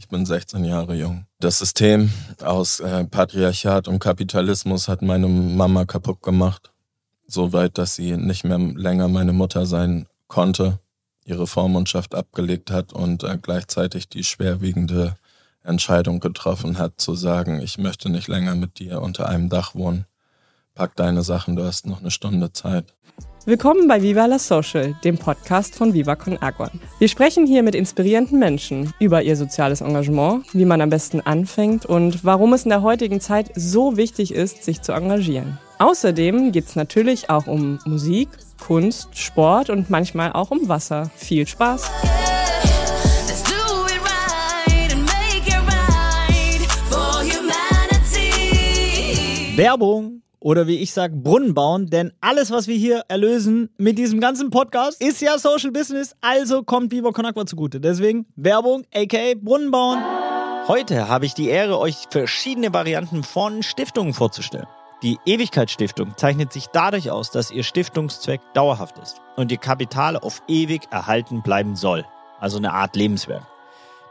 Ich bin 16 Jahre jung. Das System aus äh, Patriarchat und Kapitalismus hat meine Mama kaputt gemacht. So weit, dass sie nicht mehr länger meine Mutter sein konnte, ihre Vormundschaft abgelegt hat und äh, gleichzeitig die schwerwiegende Entscheidung getroffen hat, zu sagen, ich möchte nicht länger mit dir unter einem Dach wohnen. Pack deine Sachen, du hast noch eine Stunde Zeit. Willkommen bei Viva la Social, dem Podcast von Viva Con Agua. Wir sprechen hier mit inspirierenden Menschen über ihr soziales Engagement, wie man am besten anfängt und warum es in der heutigen Zeit so wichtig ist, sich zu engagieren. Außerdem geht es natürlich auch um Musik, Kunst, Sport und manchmal auch um Wasser. Viel Spaß! Werbung oder wie ich sage, Brunnen bauen, denn alles, was wir hier erlösen mit diesem ganzen Podcast, ist ja Social Business, also kommt Viva Con Agua zugute. Deswegen Werbung, aka Brunnen bauen. Heute habe ich die Ehre, euch verschiedene Varianten von Stiftungen vorzustellen. Die Ewigkeitsstiftung zeichnet sich dadurch aus, dass ihr Stiftungszweck dauerhaft ist und ihr Kapital auf ewig erhalten bleiben soll. Also eine Art Lebenswerk.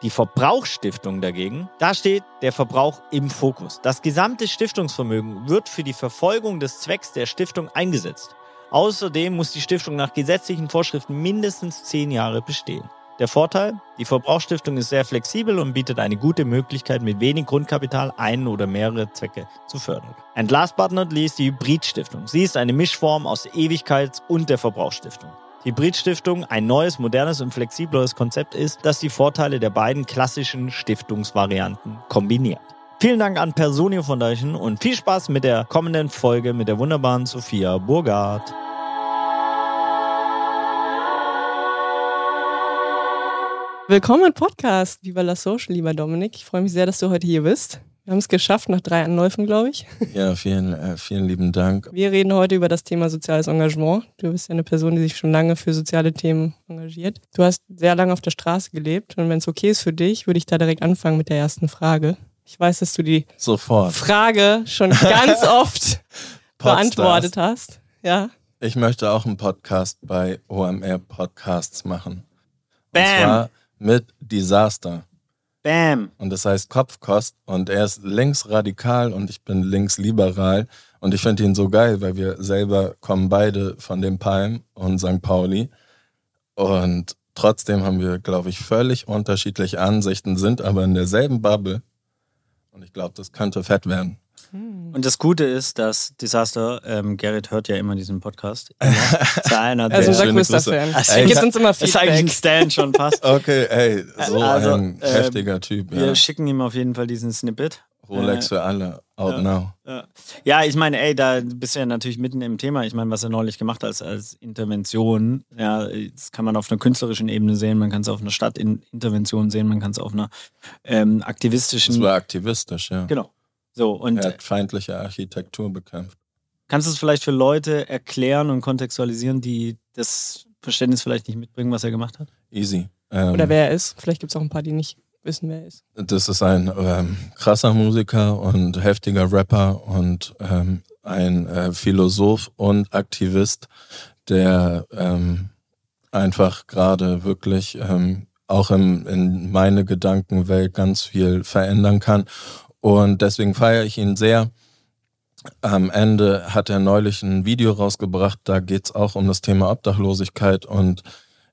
Die Verbrauchsstiftung dagegen, da steht der Verbrauch im Fokus. Das gesamte Stiftungsvermögen wird für die Verfolgung des Zwecks der Stiftung eingesetzt. Außerdem muss die Stiftung nach gesetzlichen Vorschriften mindestens zehn Jahre bestehen. Der Vorteil, die Verbrauchsstiftung ist sehr flexibel und bietet eine gute Möglichkeit, mit wenig Grundkapital einen oder mehrere Zwecke zu fördern. And last but not least die Hybridstiftung. Sie ist eine Mischform aus Ewigkeits- und der Verbrauchsstiftung. Hybridstiftung ein neues, modernes und flexibleres Konzept ist, das die Vorteile der beiden klassischen Stiftungsvarianten kombiniert. Vielen Dank an Personio Foundation und viel Spaß mit der kommenden Folge mit der wunderbaren Sophia Burgard. Willkommen im Podcast Viva la Social, lieber Dominik. Ich freue mich sehr, dass du heute hier bist. Wir haben es geschafft nach drei Anläufen, glaube ich. Ja, vielen, äh, vielen lieben Dank. Wir reden heute über das Thema soziales Engagement. Du bist ja eine Person, die sich schon lange für soziale Themen engagiert. Du hast sehr lange auf der Straße gelebt und wenn es okay ist für dich, würde ich da direkt anfangen mit der ersten Frage. Ich weiß, dass du die Sofort. Frage schon ganz oft beantwortet hast. Ja. Ich möchte auch einen Podcast bei OMR Podcasts machen. Bam. Und zwar mit Disaster. Bam. Und das heißt Kopfkost. Und er ist linksradikal und ich bin linksliberal. Und ich finde ihn so geil, weil wir selber kommen beide von den Palm und St. Pauli. Und trotzdem haben wir, glaube ich, völlig unterschiedliche Ansichten, sind aber in derselben Bubble. Und ich glaube, das könnte fett werden. Und das Gute ist, dass Disaster, ähm, Gerrit hört ja immer diesen Podcast. Immer. Zu einer Also der- schöne größter Grüße. Fan. Also Er gibt uns immer Das ist eigentlich ein Feedback. Stan schon fast. Okay, ey, so Also, ein äh, heftiger Typ. Wir Ja. schicken ihm auf jeden Fall diesen Snippet. Rolex äh, für alle, out ja. now. Ja. ja, ich meine, ey, da bist du ja natürlich mitten im Thema. Ich meine, was er neulich gemacht hat als, als Intervention, ja, das kann man auf einer künstlerischen Ebene sehen, man kann es auf einer Stadtintervention sehen, man kann es auf einer ähm, aktivistischen. Das war aktivistisch, ja. genau. So, und Er hat feindliche Architektur bekämpft. kannst du es vielleicht für Leute erklären und kontextualisieren, die das Verständnis vielleicht nicht mitbringen, was er gemacht hat? Easy. Ähm, Oder wer er ist. Vielleicht gibt es auch ein paar, die nicht wissen, wer er ist. Das ist ein ähm, krasser Musiker und heftiger Rapper und ähm, ein äh, Philosoph und Aktivist, der ähm, einfach gerade wirklich ähm, auch im, in meine Gedankenwelt ganz viel verändern kann. Und deswegen feiere ich ihn sehr. Am Ende hat er neulich ein Video rausgebracht, da geht's auch um das Thema Obdachlosigkeit und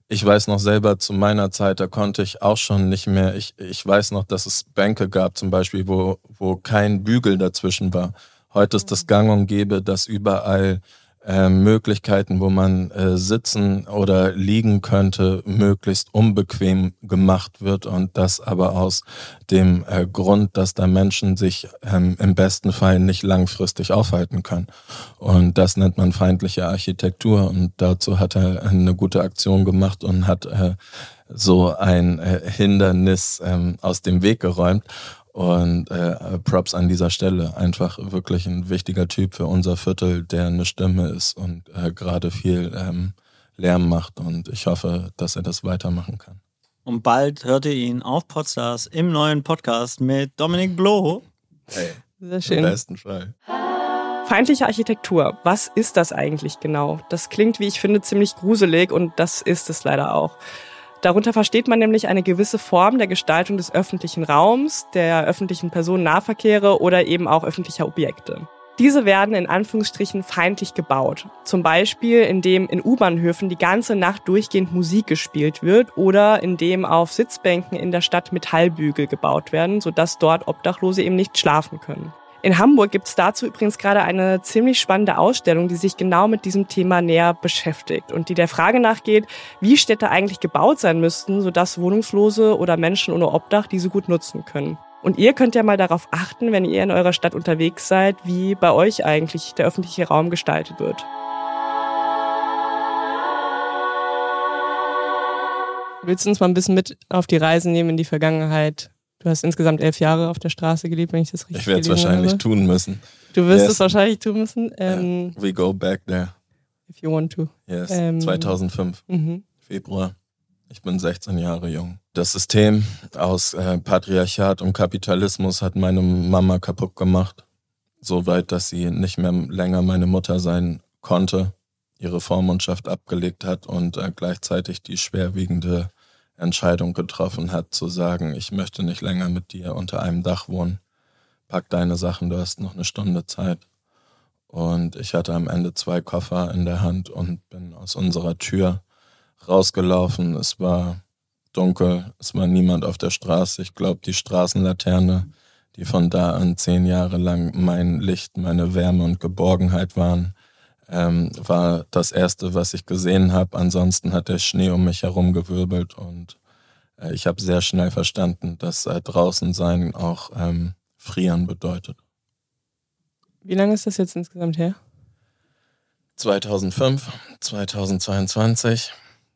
ich weiß noch selber zu meiner Zeit, da konnte ich auch schon nicht mehr, ich, ich weiß noch, dass es Bänke gab zum Beispiel, wo, wo kein Bügel dazwischen war. Heute ist das gang und gäbe, dass überall äh, Möglichkeiten, wo man äh, sitzen oder liegen könnte, möglichst unbequem gemacht wird und das aber aus dem äh, Grund, dass da Menschen sich ähm, im besten Fall nicht langfristig aufhalten können. Und das nennt man feindliche Architektur und dazu hat er eine gute Aktion gemacht und hat äh, so ein äh, Hindernis ähm, aus dem Weg geräumt. Und äh, Props an dieser Stelle. Einfach wirklich ein wichtiger Typ für unser Viertel, der eine Stimme ist und äh, gerade viel ähm, Lärm macht. Und ich hoffe, dass er das weitermachen kann. Und bald hört ihr ihn auf Podstars im neuen Podcast mit Dominik Bloh. Hey, Sehr im schön. besten Fall. Feindliche Architektur, was ist das eigentlich genau? Das klingt, wie ich finde, ziemlich gruselig und das ist es leider auch. Darunter versteht man nämlich eine gewisse Form der Gestaltung des öffentlichen Raums, der öffentlichen Personennahverkehre oder eben auch öffentlicher Objekte. Diese werden in Anführungsstrichen feindlich gebaut. Zum Beispiel, indem in U-Bahnhöfen die ganze Nacht durchgehend Musik gespielt wird oder indem auf Sitzbänken in der Stadt Metallbügel gebaut werden, sodass dort Obdachlose eben nicht schlafen können. In Hamburg gibt es dazu übrigens gerade eine ziemlich spannende Ausstellung, die sich genau mit diesem Thema näher beschäftigt und die der Frage nachgeht, wie Städte eigentlich gebaut sein müssten, sodass Wohnungslose oder Menschen ohne Obdach diese gut nutzen können. Und ihr könnt ja mal darauf achten, wenn ihr in eurer Stadt unterwegs seid, wie bei euch eigentlich der öffentliche Raum gestaltet wird. Willst du uns mal ein bisschen mit auf die Reise nehmen in die Vergangenheit? Du hast insgesamt elf Jahre auf der Straße gelebt, wenn ich das richtig Ich werde es wahrscheinlich habe. tun müssen. Du wirst Yes. es wahrscheinlich tun müssen. Ähm, We go back there. If you want to. Yes. Ähm, 2005, Mhm. Februar. Ich bin 16 Jahre jung. Das System aus äh, Patriarchat und Kapitalismus hat meine Mama kaputt gemacht. So weit, dass sie nicht mehr länger meine Mutter sein konnte, ihre Vormundschaft abgelegt hat und äh, gleichzeitig die schwerwiegende Entscheidung getroffen hat, zu sagen, ich möchte nicht länger mit dir unter einem Dach wohnen. Pack deine Sachen, du hast noch eine Stunde Zeit. Und ich hatte am Ende zwei Koffer in der Hand und bin aus unserer Tür rausgelaufen. Es war dunkel, es war niemand auf der Straße. Ich glaube, die Straßenlaterne, die von da an zehn Jahre lang mein Licht, meine Wärme und Geborgenheit waren, ähm, war das Erste, was ich gesehen habe. Ansonsten hat der Schnee um mich herum gewirbelt und äh, ich habe sehr schnell verstanden, dass äh, draußen sein auch ähm, frieren bedeutet. Wie lange ist das jetzt insgesamt her? 2005, 2022,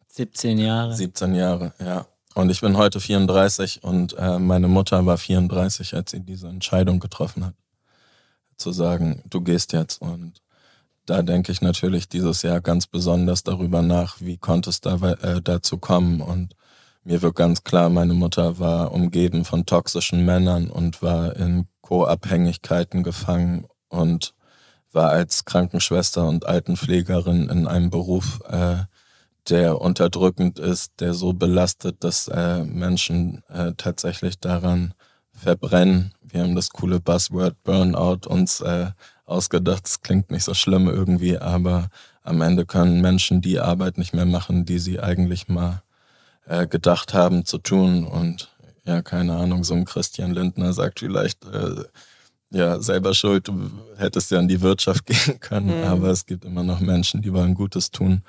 17 Jahre. 17 Jahre, ja. Und ich bin heute 34 und äh, meine Mutter war 34, als sie diese Entscheidung getroffen hat. Zu sagen, du gehst jetzt. Und da denke ich natürlich dieses Jahr ganz besonders darüber nach, wie konnte es da, äh, dazu kommen. Und mir wird ganz klar, meine Mutter war umgeben von toxischen Männern und war in Co-Abhängigkeiten gefangen und war als Krankenschwester und Altenpflegerin in einem Beruf, äh, der unterdrückend ist, der so belastet, dass äh, Menschen äh, tatsächlich daran verbrennen. Wir haben das coole Buzzword Burnout uns äh, ausgedacht. Das klingt nicht so schlimm irgendwie, aber am Ende können Menschen die Arbeit nicht mehr machen, die sie eigentlich mal äh, gedacht haben zu tun. Und ja, keine Ahnung, so ein Christian Lindner sagt vielleicht, äh, ja, selber schuld, du hättest ja in die Wirtschaft gehen können, Mhm. aber es gibt immer noch Menschen, die wollen Gutes tun.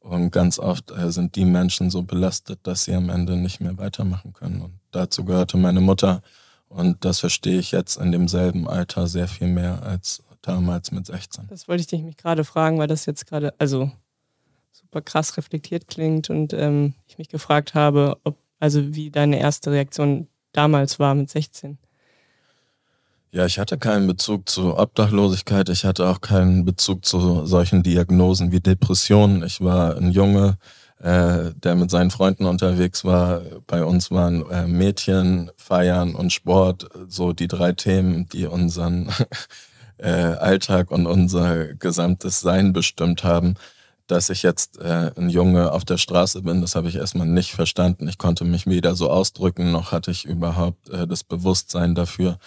Und ganz oft äh, sind die Menschen so belastet, dass sie am Ende nicht mehr weitermachen können. Und dazu gehörte meine Mutter. Und das verstehe ich jetzt in demselben Alter sehr viel mehr als damals mit 16. Das wollte ich dich mich gerade fragen, weil das jetzt gerade, also super krass reflektiert klingt und ähm, ich mich gefragt habe, ob, also wie deine erste Reaktion damals war mit 16. Ja, ich hatte keinen Bezug zu Obdachlosigkeit. Ich hatte auch keinen Bezug zu solchen Diagnosen wie Depressionen. Ich war ein Junge, äh, der mit seinen Freunden unterwegs war. Bei uns waren äh, Mädchen, Feiern und Sport so die drei Themen, die unseren äh, Alltag und unser gesamtes Sein bestimmt haben. Dass ich jetzt äh, ein Junge auf der Straße bin, das habe ich erstmal nicht verstanden. Ich konnte mich weder so ausdrücken, noch hatte ich überhaupt äh, das Bewusstsein dafür.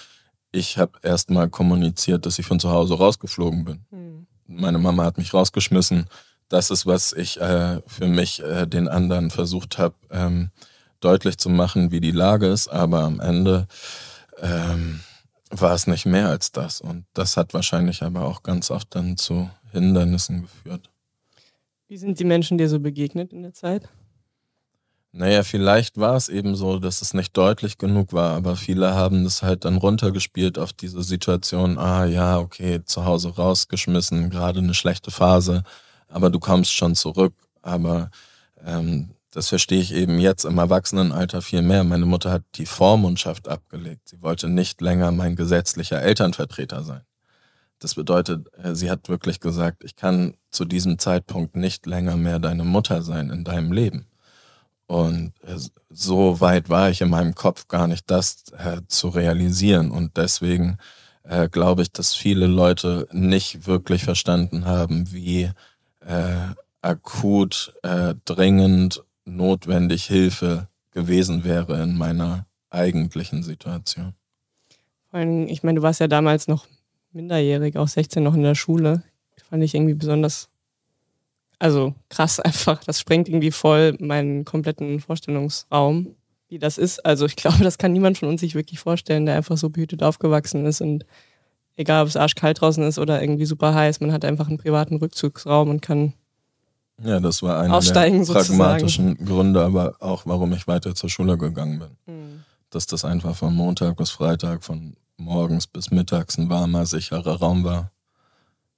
Ich habe erstmal kommuniziert, dass ich von zu Hause rausgeflogen bin. Hm. Meine Mama hat mich rausgeschmissen. Das ist, was ich äh, für mich äh, den anderen versucht habe, ähm, deutlich zu machen, wie die Lage ist. Aber am Ende ähm, war es nicht mehr als das. Und das hat wahrscheinlich aber auch ganz oft dann zu Hindernissen geführt. Wie sind die Menschen dir so begegnet in der Zeit? Naja, vielleicht war es eben so, dass es nicht deutlich genug war, aber viele haben das halt dann runtergespielt auf diese Situation, ah ja, okay, zu Hause rausgeschmissen, gerade eine schlechte Phase, aber du kommst schon zurück. Aber ähm, das verstehe ich eben jetzt im Erwachsenenalter viel mehr. Meine Mutter hat die Vormundschaft abgelegt. Sie wollte nicht länger mein gesetzlicher Elternvertreter sein. Das bedeutet, äh, sie hat wirklich gesagt, ich kann zu diesem Zeitpunkt nicht länger mehr deine Mutter sein in deinem Leben. Und äh, so weit war ich in meinem Kopf gar nicht, das äh, zu realisieren. Und deswegen äh, glaube ich, dass viele Leute nicht wirklich verstanden haben, wie äh, akut, äh, dringend notwendig Hilfe gewesen wäre in meiner eigentlichen Situation. Vor allem, ich meine, du warst ja damals noch minderjährig, auch 16 noch in der Schule. Fand ich irgendwie besonders, also krass einfach. Das sprengt irgendwie voll meinen kompletten Vorstellungsraum, wie das ist. Also ich glaube, das kann niemand von uns sich wirklich vorstellen, der einfach so behütet aufgewachsen ist und egal, ob es arschkalt draußen ist oder irgendwie super heiß, man hat einfach einen privaten Rückzugsraum und kann ja, das war einer der pragmatischen sozusagen. Gründe, aber auch warum ich weiter zur Schule gegangen bin. Mhm. Dass das einfach von Montag bis Freitag, von morgens bis mittags ein warmer, sicherer Raum war,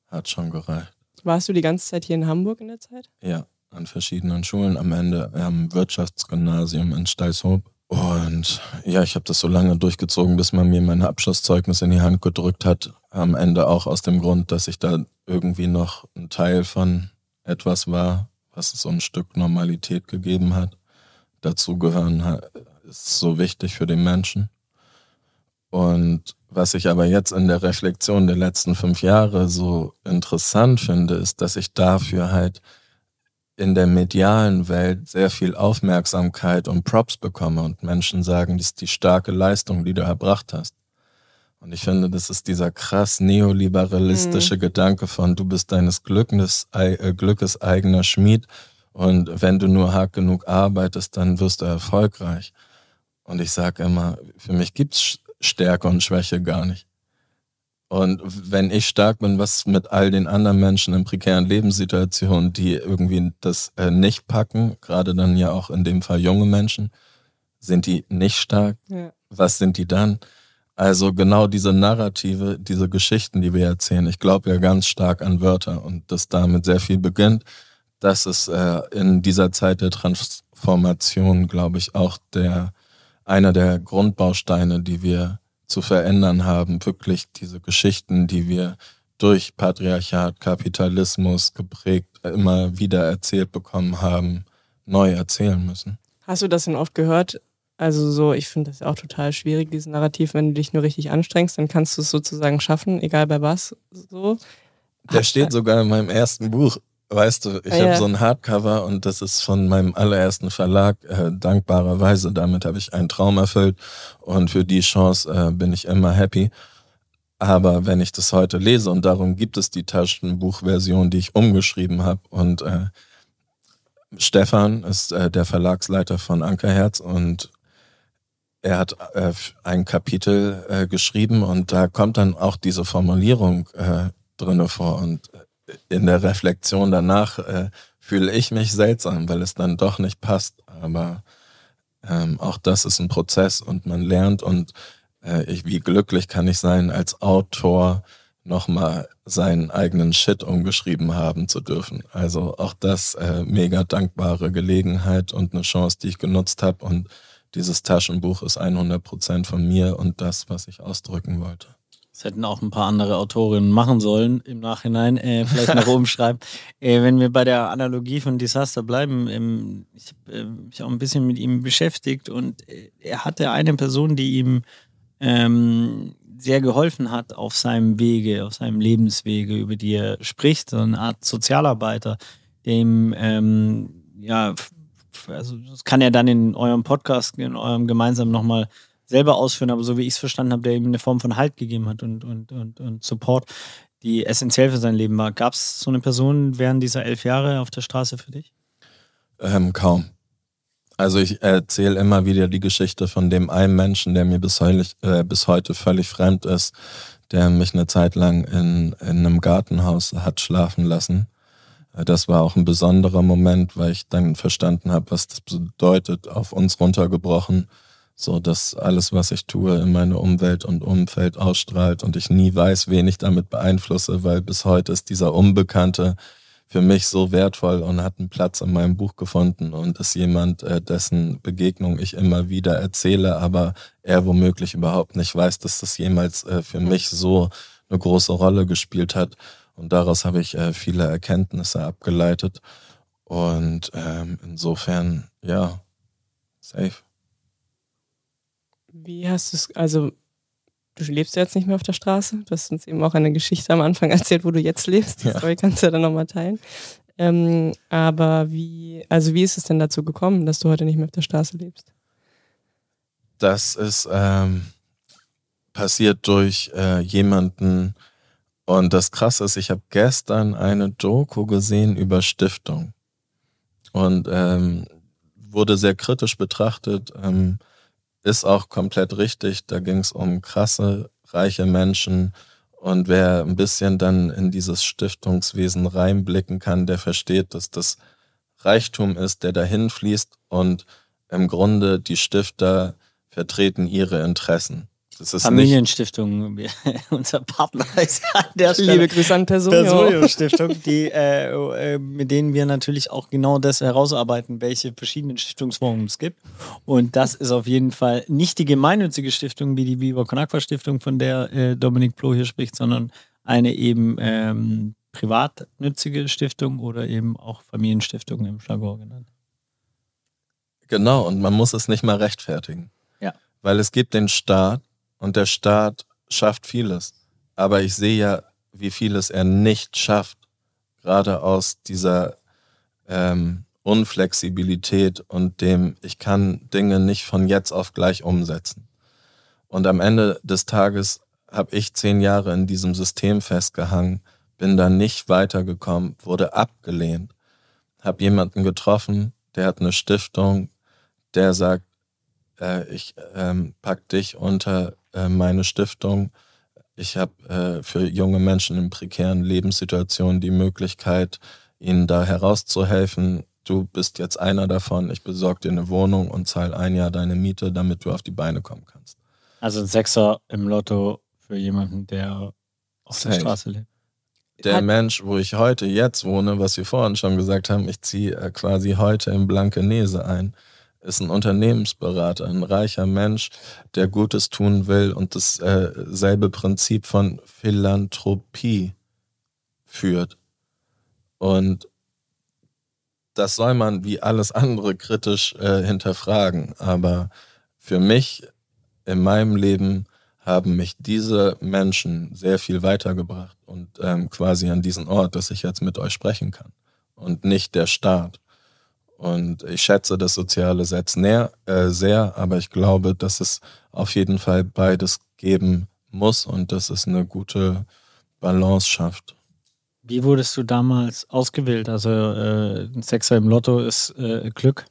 hat schon gereicht. Warst du die ganze Zeit hier in Hamburg in der Zeit? Ja, an verschiedenen Schulen, am Ende am Wirtschaftsgymnasium in Steilshoop. Und ja, ich habe das so lange durchgezogen, bis man mir mein Abschlusszeugnis in die Hand gedrückt hat. Am Ende auch aus dem Grund, dass ich da irgendwie noch ein Teil von etwas war, was so ein Stück Normalität gegeben hat. Dazu gehören ist so wichtig für den Menschen. Und was ich aber jetzt in der Reflexion der letzten fünf Jahre so interessant finde, ist, dass ich dafür halt in der medialen Welt sehr viel Aufmerksamkeit und Props bekomme und Menschen sagen, das ist die starke Leistung, die du erbracht hast. Und ich finde, das ist dieser krass neoliberalistische mhm. Gedanke von, du bist deines Glückes, äh, Glückes eigener Schmied und wenn du nur hart genug arbeitest, dann wirst du erfolgreich. Und ich sage immer, für mich gibt's Stärke und Schwäche gar nicht. Und wenn ich stark bin, was mit all den anderen Menschen in prekären Lebenssituationen, die irgendwie das äh, nicht packen, gerade dann ja auch in dem Fall junge Menschen, sind die nicht stark? Ja. Was sind die dann? Also genau diese Narrative, diese Geschichten, die wir erzählen, ich glaube ja ganz stark an Wörter und dass damit sehr viel beginnt. Das ist äh, in dieser Zeit der Transformation, glaube ich, auch der einer der Grundbausteine, die wir zu verändern haben, wirklich diese Geschichten, die wir durch Patriarchat, Kapitalismus geprägt, immer wieder erzählt bekommen haben, neu erzählen müssen. Hast du das denn oft gehört, also so, ich finde das auch total schwierig, dieses Narrativ, wenn du dich nur richtig anstrengst, dann kannst du es sozusagen schaffen, egal bei was. So. Der steht sogar in meinem ersten Buch. Weißt du, ich ah, habe ja. so ein Hardcover und das ist von meinem allerersten Verlag, äh, dankbarerweise. Damit habe ich einen Traum erfüllt und für die Chance äh, bin ich immer happy. Aber wenn ich das heute lese und darum gibt es die Taschenbuchversion, die ich umgeschrieben habe und äh, Stefan ist äh, der Verlagsleiter von Ankerherz und er hat äh, ein Kapitel äh, geschrieben und da kommt dann auch diese Formulierung äh, drinne vor und äh, in der Reflexion danach äh, fühle ich mich seltsam, weil es dann doch nicht passt. Aber ähm, auch das ist ein Prozess und man lernt und äh, ich, wie glücklich kann ich sein, als Autor nochmal seinen eigenen Shit umgeschrieben haben zu dürfen. Also auch das äh, mega dankbare Gelegenheit und eine Chance, die ich genutzt habe und dieses Taschenbuch ist 100% von mir und das, was ich ausdrücken wollte. Das hätten auch ein paar andere Autorinnen machen sollen im Nachhinein, äh, vielleicht noch umschreiben. Äh, wenn wir bei der Analogie von Disaster bleiben, ähm, ich habe äh, mich auch ein bisschen mit ihm beschäftigt und äh, er hatte eine Person, die ihm ähm, sehr geholfen hat auf seinem Wege, auf seinem Lebenswege, über die er spricht, so eine Art Sozialarbeiter, dem ähm, ja also das kann er dann in eurem Podcast, in eurem gemeinsamen nochmal selber ausführen, aber so wie ich es verstanden habe, der ihm eine Form von Halt gegeben hat und, und, und, und Support, die essentiell für sein Leben war. Gab es so eine Person während dieser elf Jahre auf der Straße für dich? Ähm, kaum. Also ich erzähle immer wieder die Geschichte von dem einen Menschen, der mir bis, heulig, äh, bis heute völlig fremd ist, der mich eine Zeit lang in, in einem Gartenhaus hat schlafen lassen das war auch ein besonderer Moment, weil ich dann verstanden habe, was das bedeutet, auf uns runtergebrochen, so dass alles, was ich tue, in meine Umwelt und Umfeld ausstrahlt und ich nie weiß, wen ich damit beeinflusse, weil bis heute ist dieser Unbekannte für mich so wertvoll und hat einen Platz in meinem Buch gefunden und ist jemand, äh, dessen Begegnung ich immer wieder erzähle, aber er womöglich überhaupt nicht weiß, dass das jemals äh, für mich so eine große Rolle gespielt hat. Und daraus habe ich äh, viele Erkenntnisse abgeleitet. Und ähm, insofern, ja, safe. Wie hast du es, also du lebst jetzt nicht mehr auf der Straße. Du hast uns eben auch eine Geschichte am Anfang erzählt, wo du jetzt lebst. Die ja. Story kannst du ja dann nochmal teilen. Ähm, aber wie, also wie ist es denn dazu gekommen, dass du heute nicht mehr auf der Straße lebst? Das ist ähm, passiert durch äh, jemanden, und das Krasse ist, ich habe gestern eine Doku gesehen über Stiftung und ähm, wurde sehr kritisch betrachtet. Ähm, ist auch komplett richtig. Da ging es um krasse, reiche Menschen. Und wer ein bisschen dann in dieses Stiftungswesen reinblicken kann, der versteht, dass das Reichtum ist, der dahin fließt und im Grunde die Stifter vertreten ihre Interessen. Das ist Familienstiftung, unser Partner ist an der Stelle. Liebe Grüße an Personio. Stiftung, die, äh, äh, mit denen wir natürlich auch genau das herausarbeiten, welche verschiedenen Stiftungsformen es gibt. Und das ist auf jeden Fall nicht die gemeinnützige Stiftung wie die Viva Con Aqua Stiftung, von der äh, Dominik Ploh hier spricht, sondern eine eben ähm, privatnützige Stiftung oder eben auch Familienstiftung im Jargon genannt. Genau, und man muss es nicht mal rechtfertigen. Ja. Weil es gibt den Staat, und der Staat schafft vieles. Aber ich sehe ja, wie vieles er nicht schafft, gerade aus dieser ähm, Unflexibilität und dem, ich kann Dinge nicht von jetzt auf gleich umsetzen. Und am Ende des Tages habe ich zehn Jahre in diesem System festgehangen, bin da nicht weitergekommen, wurde abgelehnt, habe jemanden getroffen, der hat eine Stiftung, der sagt, äh, ich ähm, pack dich unter äh, meine Stiftung. Ich habe äh, für junge Menschen in prekären Lebenssituationen die Möglichkeit, ihnen da herauszuhelfen. Du bist jetzt einer davon. Ich besorge dir eine Wohnung und zahle ein Jahr deine Miete, damit du auf die Beine kommen kannst. Also ein Sechser im Lotto für jemanden, der auf Safe. der Straße lebt. Der Mensch, wo ich heute jetzt wohne, was wir vorhin schon gesagt haben, ich ziehe äh, quasi heute in Blankenese ein ist ein Unternehmensberater, ein reicher Mensch, der Gutes tun will und dasselbe äh, Prinzip von Philanthropie führt. Und das soll man wie alles andere kritisch äh, hinterfragen. Aber für mich in meinem Leben haben mich diese Menschen sehr viel weitergebracht und ähm, quasi an diesen Ort, dass ich jetzt mit euch sprechen kann und nicht der Staat. Und ich schätze das soziale Netz näher, äh, sehr, aber ich glaube, dass es auf jeden Fall beides geben muss und dass es eine gute Balance schafft. Wie wurdest du damals ausgewählt? Also äh, ein Sechser im Lotto ist äh, Glück.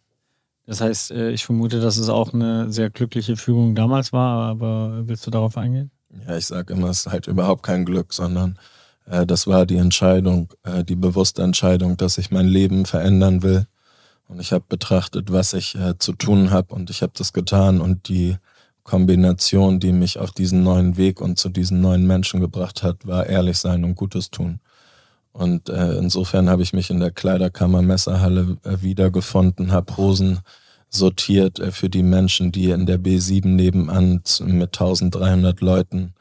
Das heißt, äh, ich vermute, dass es auch eine sehr glückliche Fügung damals war, aber willst du darauf eingehen? Ja, ich sage immer, es ist halt überhaupt kein Glück, sondern äh, das war die Entscheidung, äh, die bewusste Entscheidung, dass ich mein Leben verändern will und ich habe betrachtet, was ich äh, zu tun habe und ich habe das getan und die Kombination, die mich auf diesen neuen Weg und zu diesen neuen Menschen gebracht hat, war ehrlich sein und Gutes tun. Und äh, insofern habe ich mich in der Kleiderkammer Messerhalle äh, wiedergefunden, habe Hosen sortiert äh, für die Menschen, die in der B7 nebenan mit 1300 Leuten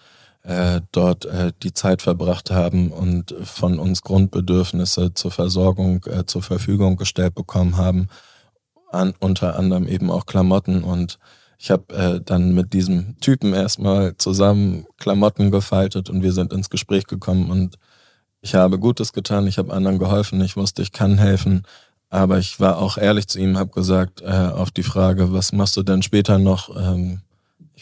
äh, dort äh, die Zeit verbracht haben und von uns Grundbedürfnisse zur Versorgung äh, zur Verfügung gestellt bekommen haben, an, unter anderem eben auch Klamotten. Und ich habe äh, dann mit diesem Typen erstmal zusammen Klamotten gefaltet und wir sind ins Gespräch gekommen. Und ich habe Gutes getan, ich habe anderen geholfen, ich wusste, ich kann helfen, aber ich war auch ehrlich zu ihm, habe gesagt äh, auf die Frage, was machst du denn später noch? Ähm,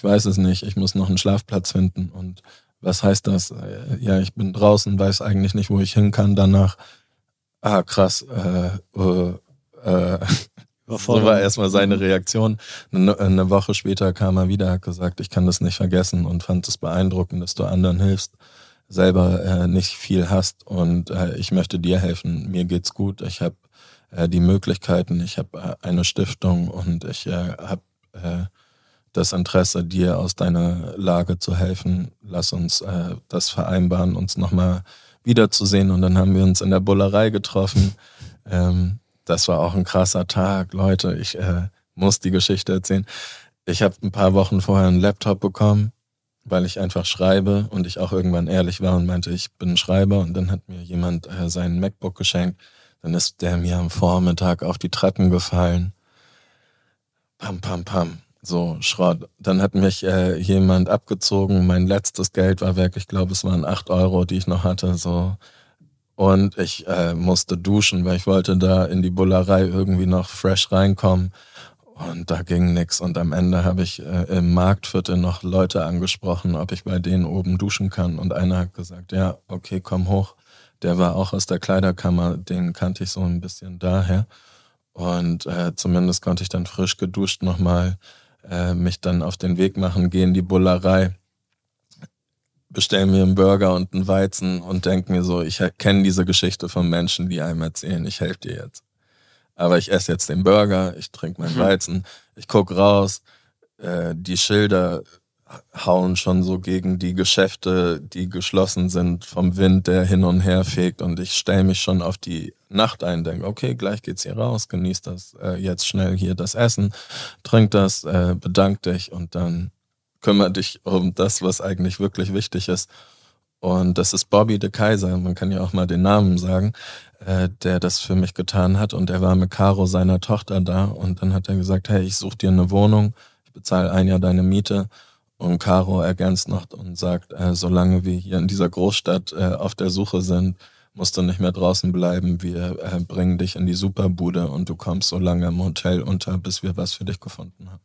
weiß es nicht, ich muss noch einen Schlafplatz finden. Und was heißt das? Ja, ich bin draußen, weiß eigentlich nicht, wo ich hin kann danach. Ah, krass. Äh, äh, äh. So war erstmal seine Reaktion. Eine, eine, Woche später kam er wieder, hat gesagt, ich kann das nicht vergessen und fand es beeindruckend, dass du anderen hilfst, selber äh, nicht viel hast und äh, ich möchte dir helfen. Mir geht's gut. Ich habe äh, die Möglichkeiten. Ich habe äh, eine Stiftung und ich äh, habe äh, das Interesse, dir aus deiner Lage zu helfen. Lass uns äh, das vereinbaren, uns nochmal wiederzusehen. Und dann haben wir uns in der Bullerei getroffen. Ähm, das war auch ein krasser Tag, Leute. Ich äh, muss die Geschichte erzählen. Ich habe ein paar Wochen vorher einen Laptop bekommen, weil ich einfach schreibe und ich auch irgendwann ehrlich war und meinte, ich bin Schreiber. Und dann hat mir jemand äh, seinen MacBook geschenkt. Dann ist der mir am Vormittag auf die Treppen gefallen. Pam, pam, pam. So, Schrott. Dann hat mich äh, jemand abgezogen. Mein letztes Geld war weg. Ich glaube, es waren acht Euro, die ich noch hatte. So. Und ich äh, musste duschen, weil ich wollte da in die Bullerei irgendwie noch fresh reinkommen. Und da ging nix. Und am Ende habe ich äh, im Marktviertel noch Leute angesprochen, ob ich bei denen oben duschen kann. Und einer hat gesagt, ja, okay, komm hoch. Der war auch aus der Kleiderkammer, den kannte ich so ein bisschen daher. Und äh, zumindest konnte ich dann frisch geduscht nochmal äh, mich dann auf den Weg machen, gehe in die Bullerei, bestelle mir einen Burger und einen Weizen und denke mir so, ich kenne diese Geschichte von Menschen, die einem erzählen, ich helfe dir jetzt. Aber ich esse jetzt den Burger, ich trinke meinen mhm. Weizen, ich gucke raus, äh, die Schilder hauen schon so gegen die Geschäfte, die geschlossen sind, vom Wind, der hin und her fegt. Und ich stelle mich schon auf die Nacht ein, denke, okay, gleich geht's hier raus, genießt das äh, jetzt schnell hier das Essen, trink das, äh, bedank dich und dann kümmere dich um das, was eigentlich wirklich wichtig ist. Und das ist Bobby de Kaiser, man kann ja auch mal den Namen sagen, äh, der das für mich getan hat. Und er war mit Caro, seiner Tochter, da. Und dann hat er gesagt, hey, ich suche dir eine Wohnung, ich bezahle ein Jahr deine Miete. Und Caro ergänzt noch und sagt, äh, solange wir hier in dieser Großstadt äh, auf der Suche sind, musst du nicht mehr draußen bleiben. Wir äh, bringen dich in die Superbude und du kommst so lange im Hotel unter, bis wir was für dich gefunden haben.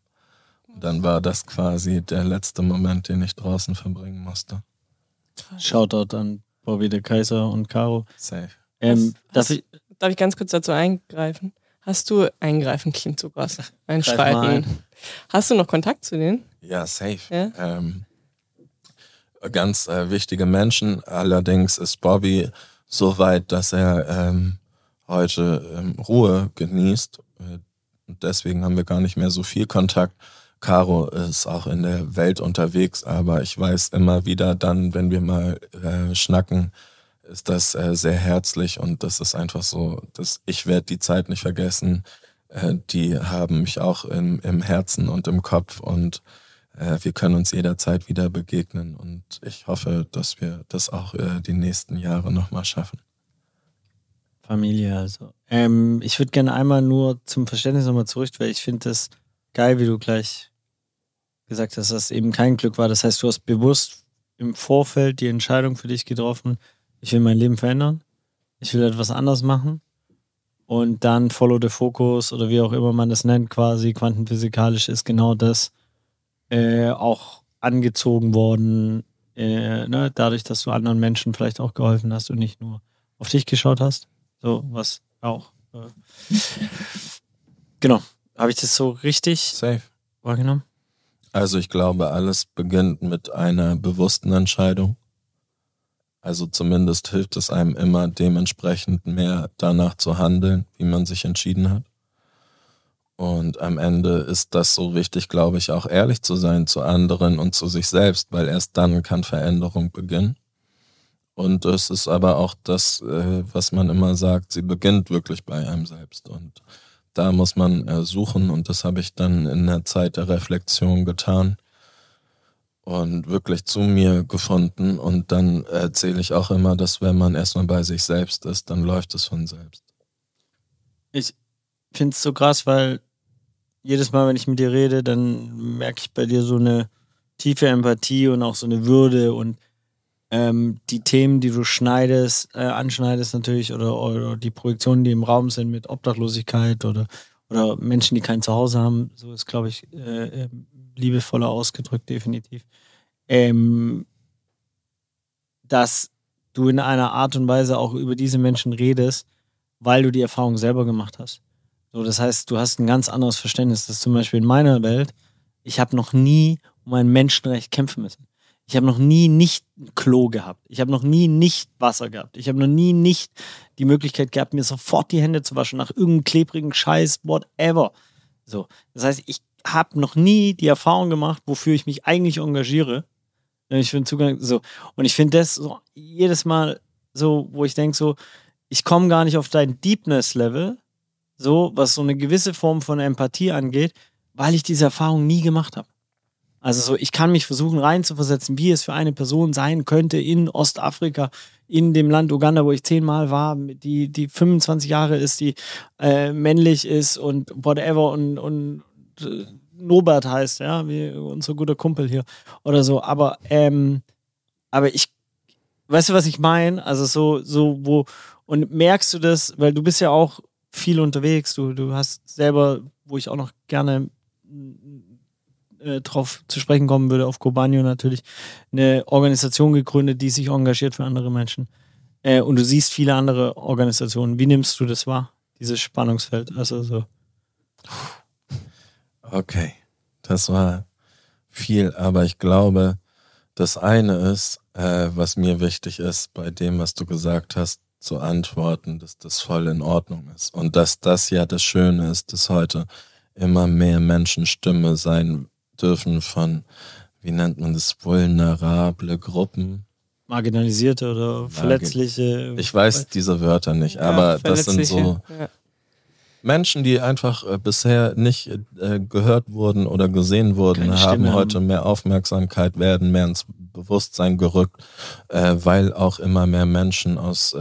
Und dann war das quasi der letzte Moment, den ich draußen verbringen musste. Shoutout an Bobby de Kaiser und Caro. Safe. Ähm, darf, ich, darf ich ganz kurz dazu eingreifen? Hast du eingreifen klingt so krass. Einschreiten. Ein. Hast du noch Kontakt zu denen? Ja, safe. Ja? Ähm, ganz äh, wichtige Menschen. Allerdings ist Bobby so weit, dass er ähm, heute ähm, Ruhe genießt. Und deswegen haben wir gar nicht mehr so viel Kontakt. Caro ist auch in der Welt unterwegs, aber ich weiß immer wieder dann, wenn wir mal äh, schnacken, ist das äh, sehr herzlich und das ist einfach so, dass ich werde die Zeit nicht vergessen. Äh, die haben mich auch im, im Herzen und im Kopf und äh, wir können uns jederzeit wieder begegnen und ich hoffe, dass wir das auch äh, die nächsten Jahre nochmal schaffen. Familie also. Ähm, ich würde gerne einmal nur zum Verständnis nochmal zurück, weil ich finde das geil, wie du gleich gesagt hast, dass das eben kein Glück war. Das heißt, du hast bewusst im Vorfeld die Entscheidung für dich getroffen, ich will mein Leben verändern, ich will etwas anders machen und dann Follow the Focus oder wie auch immer man das nennt, quasi quantenphysikalisch ist genau das äh, auch angezogen worden, äh, ne? dadurch, dass du anderen Menschen vielleicht auch geholfen hast und nicht nur auf dich geschaut hast. So was auch. Äh, genau. Habe ich das so richtig Safe. wahrgenommen? Also ich glaube, alles beginnt mit einer bewussten Entscheidung. Also zumindest hilft es einem immer dementsprechend mehr danach zu handeln, wie man sich entschieden hat. Und am Ende ist das so wichtig, glaube ich, auch ehrlich zu sein zu anderen und zu sich selbst, weil erst dann kann Veränderung beginnen. Und es ist aber auch das, äh, was man immer sagt, sie beginnt wirklich bei einem selbst. Und da muss man äh, suchen und das habe ich dann in der Zeit der Reflexion getan und wirklich zu mir gefunden. Und dann erzähle ich auch immer, dass wenn man erstmal bei sich selbst ist, dann läuft es von selbst. Ich finde es so krass, weil jedes Mal, wenn ich mit dir rede, dann merke ich bei dir so eine tiefe Empathie und auch so eine Würde und ähm, die Themen, die du schneidest, äh, anschneidest natürlich oder, oder die Projektionen, die im Raum sind mit Obdachlosigkeit oder, oder Menschen, die kein Zuhause haben, so ist, glaube ich, äh, ähm, liebevoller ausgedrückt, definitiv. Ähm, dass du in einer Art und Weise auch über diese Menschen redest, weil du die Erfahrung selber gemacht hast. So, das heißt, du hast ein ganz anderes Verständnis. Das zum Beispiel in meiner Welt, ich habe noch nie um ein Menschenrecht kämpfen müssen. Ich habe noch nie nicht ein Klo gehabt. Ich habe noch nie nicht Wasser gehabt. Ich habe noch nie nicht die Möglichkeit gehabt, mir sofort die Hände zu waschen nach irgendeinem klebrigen Scheiß, whatever. So, das heißt, ich habe noch nie die Erfahrung gemacht, wofür ich mich eigentlich engagiere. Ich finde Zugang so und ich finde das so jedes Mal so, wo ich denke so, ich komme gar nicht auf dein Deepness Level, so was so eine gewisse Form von Empathie angeht, weil ich diese Erfahrung nie gemacht habe. Also so, ich kann mich versuchen reinzuversetzen, wie es für eine Person sein könnte in Ostafrika, in dem Land Uganda, wo ich zehnmal war, die, die 25 Jahre ist, die äh, männlich ist und whatever und, und äh, Nobert heißt, ja, wie unser guter Kumpel hier oder so. Aber, ähm, aber ich, weißt du, was ich meine? Also so, so, wo, und merkst du das, weil du bist ja auch viel unterwegs, du, du hast selber, wo ich auch noch gerne äh, drauf zu sprechen kommen würde, auf Cobanio natürlich, eine Organisation gegründet, die sich engagiert für andere Menschen. Äh, und du siehst viele andere Organisationen. Wie nimmst du das wahr, dieses Spannungsfeld? Also so. Okay, das war viel, aber ich glaube, das eine ist, äh, was mir wichtig ist, bei dem, was du gesagt hast, zu antworten, dass das voll in Ordnung ist. Und dass das ja das Schöne ist, dass heute immer mehr Menschen Stimme sein dürfen von, wie nennt man das, vulnerable Gruppen. Marginalisierte oder verletzliche. Ich weiß diese Wörter nicht, ja, aber das sind so ja. Menschen, die einfach äh, bisher nicht äh, gehört wurden oder gesehen wurden, Keine haben Stimme heute mehr Aufmerksamkeit, werden mehr ins Bewusstsein gerückt, äh, weil auch immer mehr Menschen aus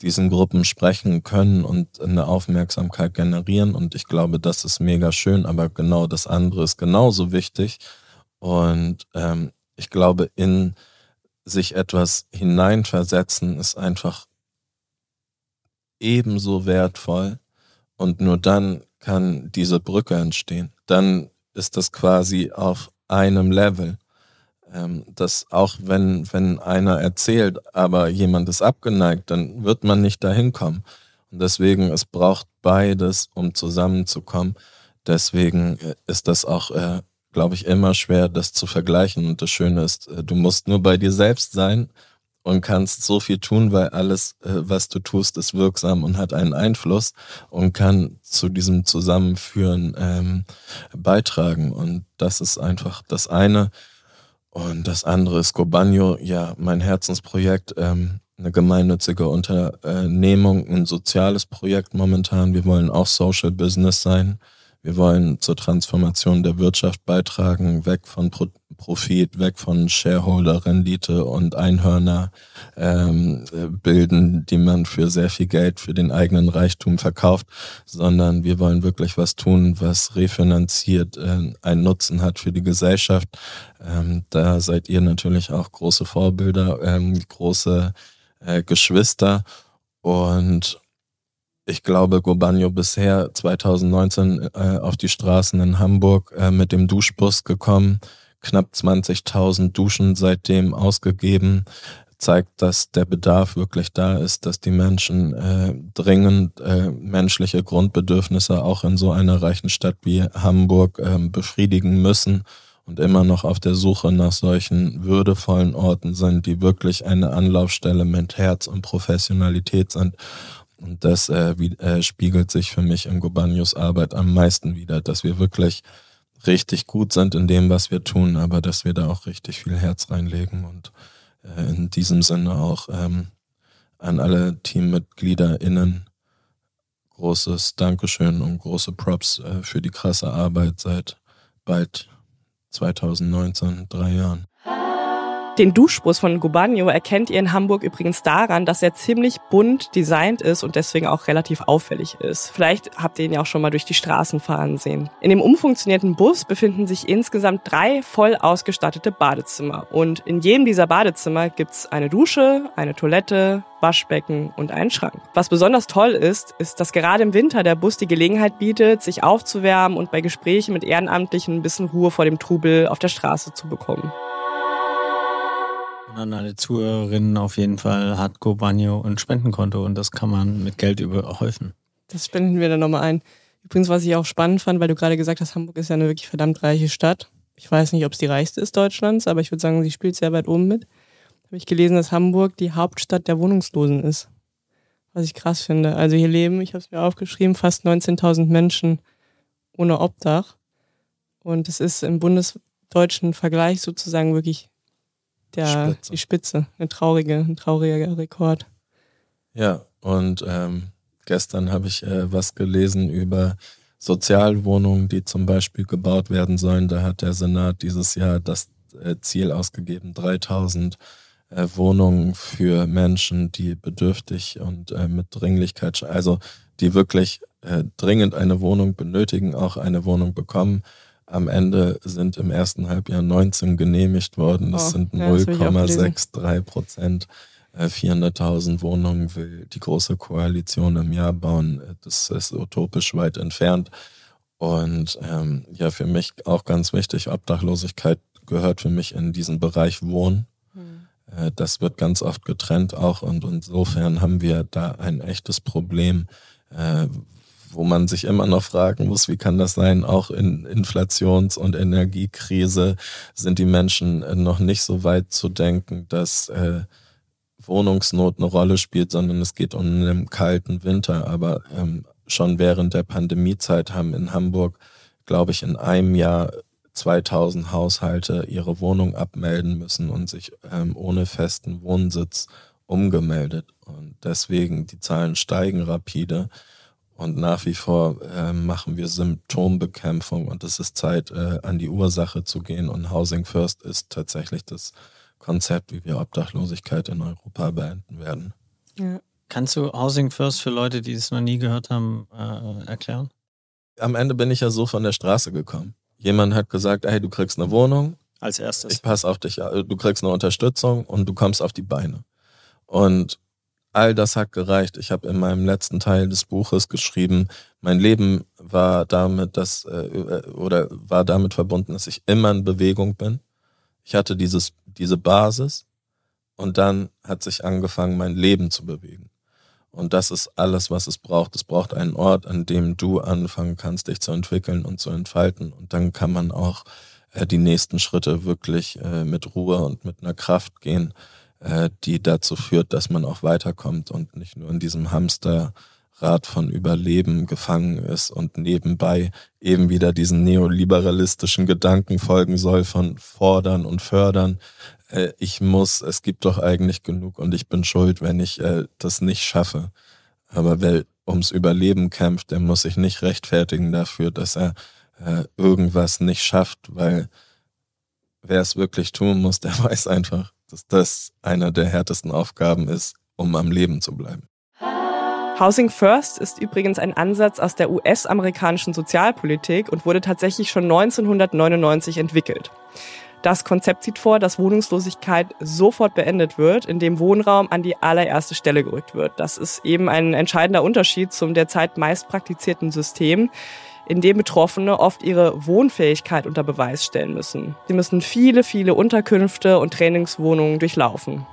diesen Gruppen sprechen können und eine Aufmerksamkeit generieren. Und ich glaube, das ist mega schön, aber genau das andere ist genauso wichtig. Und ähm, ich glaube, in sich etwas hineinversetzen ist einfach ebenso wertvoll. Und nur dann kann diese Brücke entstehen. Dann ist das quasi auf einem Level ähm, dass auch wenn, wenn einer erzählt, aber jemand ist abgeneigt, dann wird man nicht dahin kommen. Und deswegen, es braucht beides, um zusammenzukommen. Deswegen äh, ist das auch, äh, glaube ich, immer schwer, das zu vergleichen. Und das Schöne ist, äh, du musst nur bei dir selbst sein und kannst so viel tun, weil alles, äh, was du tust, ist wirksam und hat einen Einfluss und kann zu diesem Zusammenführen ähm, beitragen. Und das ist einfach das eine. Und das andere ist Gobagno, ja, mein Herzensprojekt, ähm, eine gemeinnützige Unternehmung, ein soziales Projekt momentan. Wir wollen auch Social Business sein. Wir wollen zur Transformation der Wirtschaft beitragen, weg von Pro Profit, weg von Shareholder-Rendite und Einhörner ähm, bilden, die man für sehr viel Geld für den eigenen Reichtum verkauft, sondern wir wollen wirklich was tun, was refinanziert äh, einen Nutzen hat für die Gesellschaft. Ähm, da seid ihr natürlich auch große Vorbilder, ähm, große äh, Geschwister und ich glaube, Gobagno bisher 2019 äh, auf die Straßen in Hamburg äh, mit dem Duschbus gekommen, knapp 20.000 Duschen seitdem ausgegeben, zeigt, dass der Bedarf wirklich da ist, dass die Menschen äh, dringend äh, menschliche Grundbedürfnisse auch in so einer reichen Stadt wie Hamburg äh, befriedigen müssen und immer noch auf der Suche nach solchen würdevollen Orten sind, die wirklich eine Anlaufstelle mit Herz und Professionalität sind. Und das äh, wie, äh, spiegelt sich für mich in Gobanius Arbeit am meisten wieder, dass wir wirklich richtig gut sind in dem, was wir tun, aber dass wir da auch richtig viel Herz reinlegen und äh, in diesem Sinne auch ähm, an alle TeammitgliederInnen großes Dankeschön und große Props äh, für die krasse Arbeit seit bald 2019, drei Jahren. Den Duschbus von Gubagno erkennt ihr in Hamburg übrigens daran, dass er ziemlich bunt designt ist und deswegen auch relativ auffällig ist. Vielleicht habt ihr ihn ja auch schon mal durch die Straßen fahren sehen. In dem umfunktionierten Bus befinden sich insgesamt drei voll ausgestattete Badezimmer. Und in jedem dieser Badezimmer gibt's eine Dusche, eine Toilette, Waschbecken und einen Schrank. Was besonders toll ist, ist, dass gerade im Winter der Bus die Gelegenheit bietet, sich aufzuwärmen und bei Gesprächen mit Ehrenamtlichen ein bisschen Ruhe vor dem Trubel auf der Straße zu bekommen. Und an alle Zuhörerinnen auf jeden Fall hat Gobanio ein Spendenkonto und das kann man mit Geld überhäufen. Das spenden wir dann nochmal ein. Übrigens, was ich auch spannend fand, weil du gerade gesagt hast, Hamburg ist ja eine wirklich verdammt reiche Stadt. Ich weiß nicht, ob es die reichste ist Deutschlands, aber ich würde sagen, sie spielt sehr weit oben mit. Habe ich gelesen, dass Hamburg die Hauptstadt der Wohnungslosen ist. Was ich krass finde. Also hier leben, ich habe es mir aufgeschrieben, fast 19.000 Menschen ohne Obdach. Und es ist im bundesdeutschen Vergleich sozusagen wirklich der, Spitze. die Spitze. Eine traurige, ein trauriger Rekord. Ja, und ähm, gestern habe ich äh, was gelesen über Sozialwohnungen, die zum Beispiel gebaut werden sollen. Da hat der Senat dieses Jahr das äh, Ziel ausgegeben, 3000 äh, Wohnungen für Menschen, die bedürftig und äh, mit Dringlichkeit, also die wirklich äh, dringend eine Wohnung benötigen, auch eine Wohnung bekommen am Ende sind im ersten Halbjahr 19 genehmigt worden. Das Oh, sind ja, das hab ich auch gelesen. 0,63 Prozent. Äh, 400.000 Wohnungen will die große Koalition im Jahr bauen. Äh, Das ist utopisch weit entfernt. Und ähm, ja, für mich auch ganz wichtig, Obdachlosigkeit gehört für mich in diesen Bereich Wohnen. Äh, Das wird ganz oft getrennt auch und insofern haben wir da ein echtes Problem, äh, wo man sich immer noch fragen muss, wie kann das sein? Auch in Inflations- und Energiekrise sind die Menschen äh, noch nicht so weit zu denken, dass äh, Wohnungsnot eine Rolle spielt, sondern es geht um einen kalten Winter. Aber ähm, schon während der Pandemiezeit haben in Hamburg, glaube ich, in einem Jahr 2000 Haushalte ihre Wohnung abmelden müssen und sich ähm, ohne festen Wohnsitz umgemeldet. Und deswegen die Zahlen steigen rapide. Und nach wie vor äh, machen wir Symptombekämpfung und es ist Zeit, äh, an die Ursache zu gehen. Und Housing First ist tatsächlich das Konzept, wie wir Obdachlosigkeit in Europa beenden werden. Ja. Kannst du Housing First für Leute, die es noch nie gehört haben, äh, erklären? Am Ende bin ich ja so von der Straße gekommen. Jemand hat gesagt, hey, du kriegst eine Wohnung, Als erstes. ich passe auf dich, äh, du kriegst eine Unterstützung und du kommst auf die Beine. Und all das hat gereicht. Ich habe in meinem letzten Teil des Buches geschrieben, mein Leben war damit, dass, äh, oder war damit verbunden, dass ich immer in Bewegung bin. Ich hatte dieses, diese Basis und dann hat sich angefangen, mein Leben zu bewegen. Und das ist alles, was es braucht. Es braucht einen Ort, an dem du anfangen kannst, dich zu entwickeln und zu entfalten. Und dann kann man auch äh, die nächsten Schritte wirklich äh, mit Ruhe und mit einer Kraft gehen, äh, die dazu führt, dass man auch weiterkommt und nicht nur in diesem Hamsterrad von Überleben gefangen ist und nebenbei eben wieder diesen neoliberalistischen Gedanken folgen soll von fordern und fördern. Äh, ich muss, es gibt doch eigentlich genug und ich bin schuld, wenn ich äh, das nicht schaffe. Aber wer ums Überleben kämpft, der muss sich nicht rechtfertigen dafür, dass er irgendwas nicht schafft, weil wer es wirklich tun muss, der weiß einfach, dass das einer der härtesten Aufgaben ist, um am Leben zu bleiben. Housing First ist übrigens ein Ansatz aus der US-amerikanischen Sozialpolitik und wurde tatsächlich schon 1999 entwickelt. Das Konzept sieht vor, dass Wohnungslosigkeit sofort beendet wird, indem Wohnraum an die allererste Stelle gerückt wird. Das ist eben ein entscheidender Unterschied zum derzeit meist praktizierten System, in dem Betroffene oft ihre Wohnfähigkeit unter Beweis stellen müssen. Sie müssen viele, viele Unterkünfte und Trainingswohnungen durchlaufen.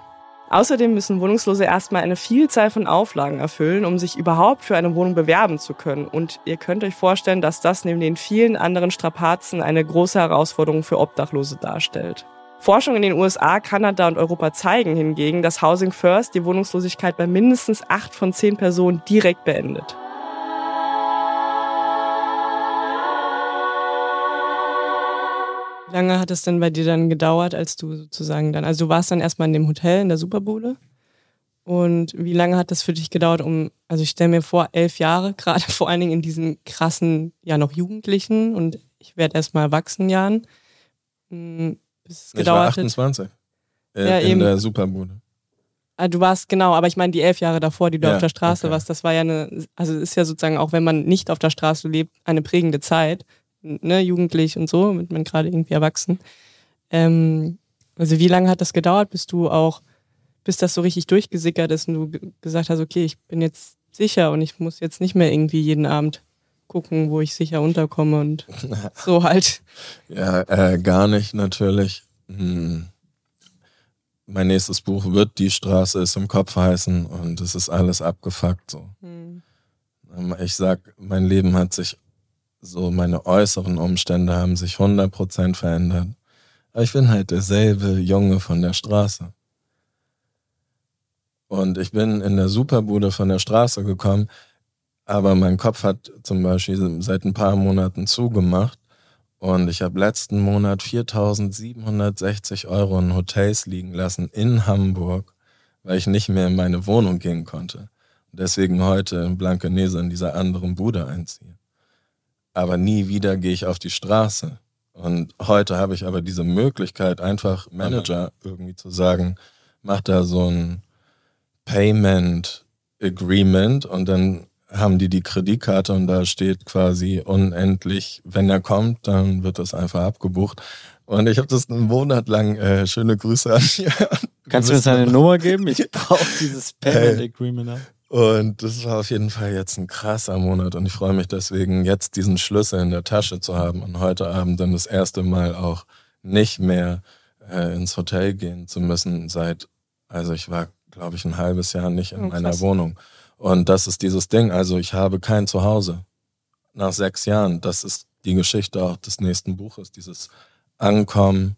Außerdem müssen Wohnungslose erstmal eine Vielzahl von Auflagen erfüllen, um sich überhaupt für eine Wohnung bewerben zu können. Und ihr könnt euch vorstellen, dass das neben den vielen anderen Strapazen eine große Herausforderung für Obdachlose darstellt. Forschung in den USA, Kanada und Europa zeigen hingegen, dass Housing First die Wohnungslosigkeit bei mindestens acht von zehn Personen direkt beendet. Lange hat es denn bei dir dann gedauert, als du sozusagen dann, also du warst dann erstmal in dem Hotel in der Superbude und wie lange hat das für dich gedauert, um, also ich stelle mir vor, elf Jahre, gerade vor allen Dingen in diesen krassen, ja noch Jugendlichen und ich werde erstmal Erwachsenenjahren, hm, bis es Ich war gedauert hat. 28 äh, Ja, in eben. der Superbude. Ah, du warst genau, aber ich meine die elf Jahre davor, die du Ja, auf der Straße okay. warst, das war ja eine, also es ist ja sozusagen auch, wenn man nicht auf der Straße lebt, eine prägende Zeit, ne, jugendlich und so, wird man gerade irgendwie erwachsen. Ähm, also wie lange hat das gedauert, bis du auch, bis das so richtig durchgesickert ist und du ge- gesagt hast, okay, ich bin jetzt sicher und ich muss jetzt nicht mehr irgendwie jeden Abend gucken, wo ich sicher unterkomme und so halt. Ja, äh, gar nicht natürlich. Hm. Mein nächstes Buch wird Die Straße ist im Kopf heißen und es ist alles abgefuckt so. Hm. Ähm, Ich sag, mein Leben hat sich so, meine äußeren Umstände haben sich 100% verändert. Aber ich bin halt derselbe Junge von der Straße. Und ich bin in der Superbude von der Straße gekommen, aber mein Kopf hat zum Beispiel seit ein paar Monaten zugemacht und ich habe letzten Monat 4.760 Euro in Hotels liegen lassen in Hamburg, weil ich nicht mehr in meine Wohnung gehen konnte. Deswegen heute in Blankenese in dieser anderen Bude einziehe. Aber nie wieder gehe ich auf die Straße. Und heute habe ich aber diese Möglichkeit, einfach Manager irgendwie zu sagen, mach da so ein Payment Agreement und dann haben die die Kreditkarte und da steht quasi unendlich, wenn er kommt, dann wird das einfach abgebucht. Und ich habe das einen Monat lang, äh, schöne Grüße an dir. Kannst du mir seine Nummer geben? Ich brauche dieses Payment Agreement. Und das war auf jeden Fall jetzt ein krasser Monat und ich freue mich deswegen, jetzt diesen Schlüssel in der Tasche zu haben und heute Abend dann das erste Mal auch nicht mehr äh, ins Hotel gehen zu müssen seit, also ich war, glaube ich, ein halbes Jahr nicht in oh, meiner Wohnung. Und das ist dieses Ding, also ich habe kein Zuhause. Nach sechs Jahren, das ist die Geschichte auch des nächsten Buches, dieses Ankommen.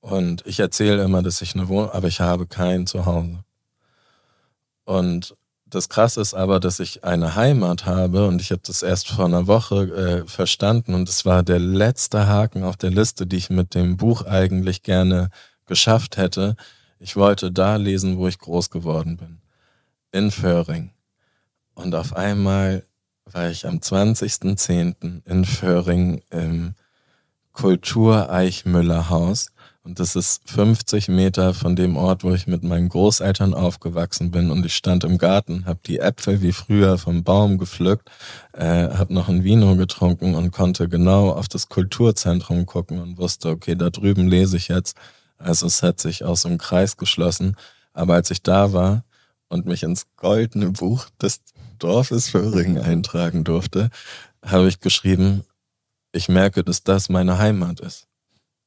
Und ich erzähle immer, dass ich eine Wohnung, aber ich habe kein Zuhause. Und das Krasse ist aber, dass ich eine Heimat habe und ich habe das erst vor einer Woche äh, verstanden und es war der letzte Haken auf der Liste, die ich mit dem Buch eigentlich gerne geschafft hätte. Ich wollte da lesen, wo ich groß geworden bin. In Föhring. Und auf einmal war ich am 20.10. in Föhring im Kultur-Eichmüller-Haus und das ist 50 Meter von dem Ort, wo ich mit meinen Großeltern aufgewachsen bin. Und ich stand im Garten, habe die Äpfel wie früher vom Baum gepflückt, äh, habe noch ein Vino getrunken und konnte genau auf das Kulturzentrum gucken und wusste, okay, da drüben lese ich jetzt. Also es hat sich aus einem Kreis geschlossen. Aber als ich da war und mich ins goldene Buch des Dorfes Föhringen eintragen durfte, habe ich geschrieben, ich merke, dass das meine Heimat ist.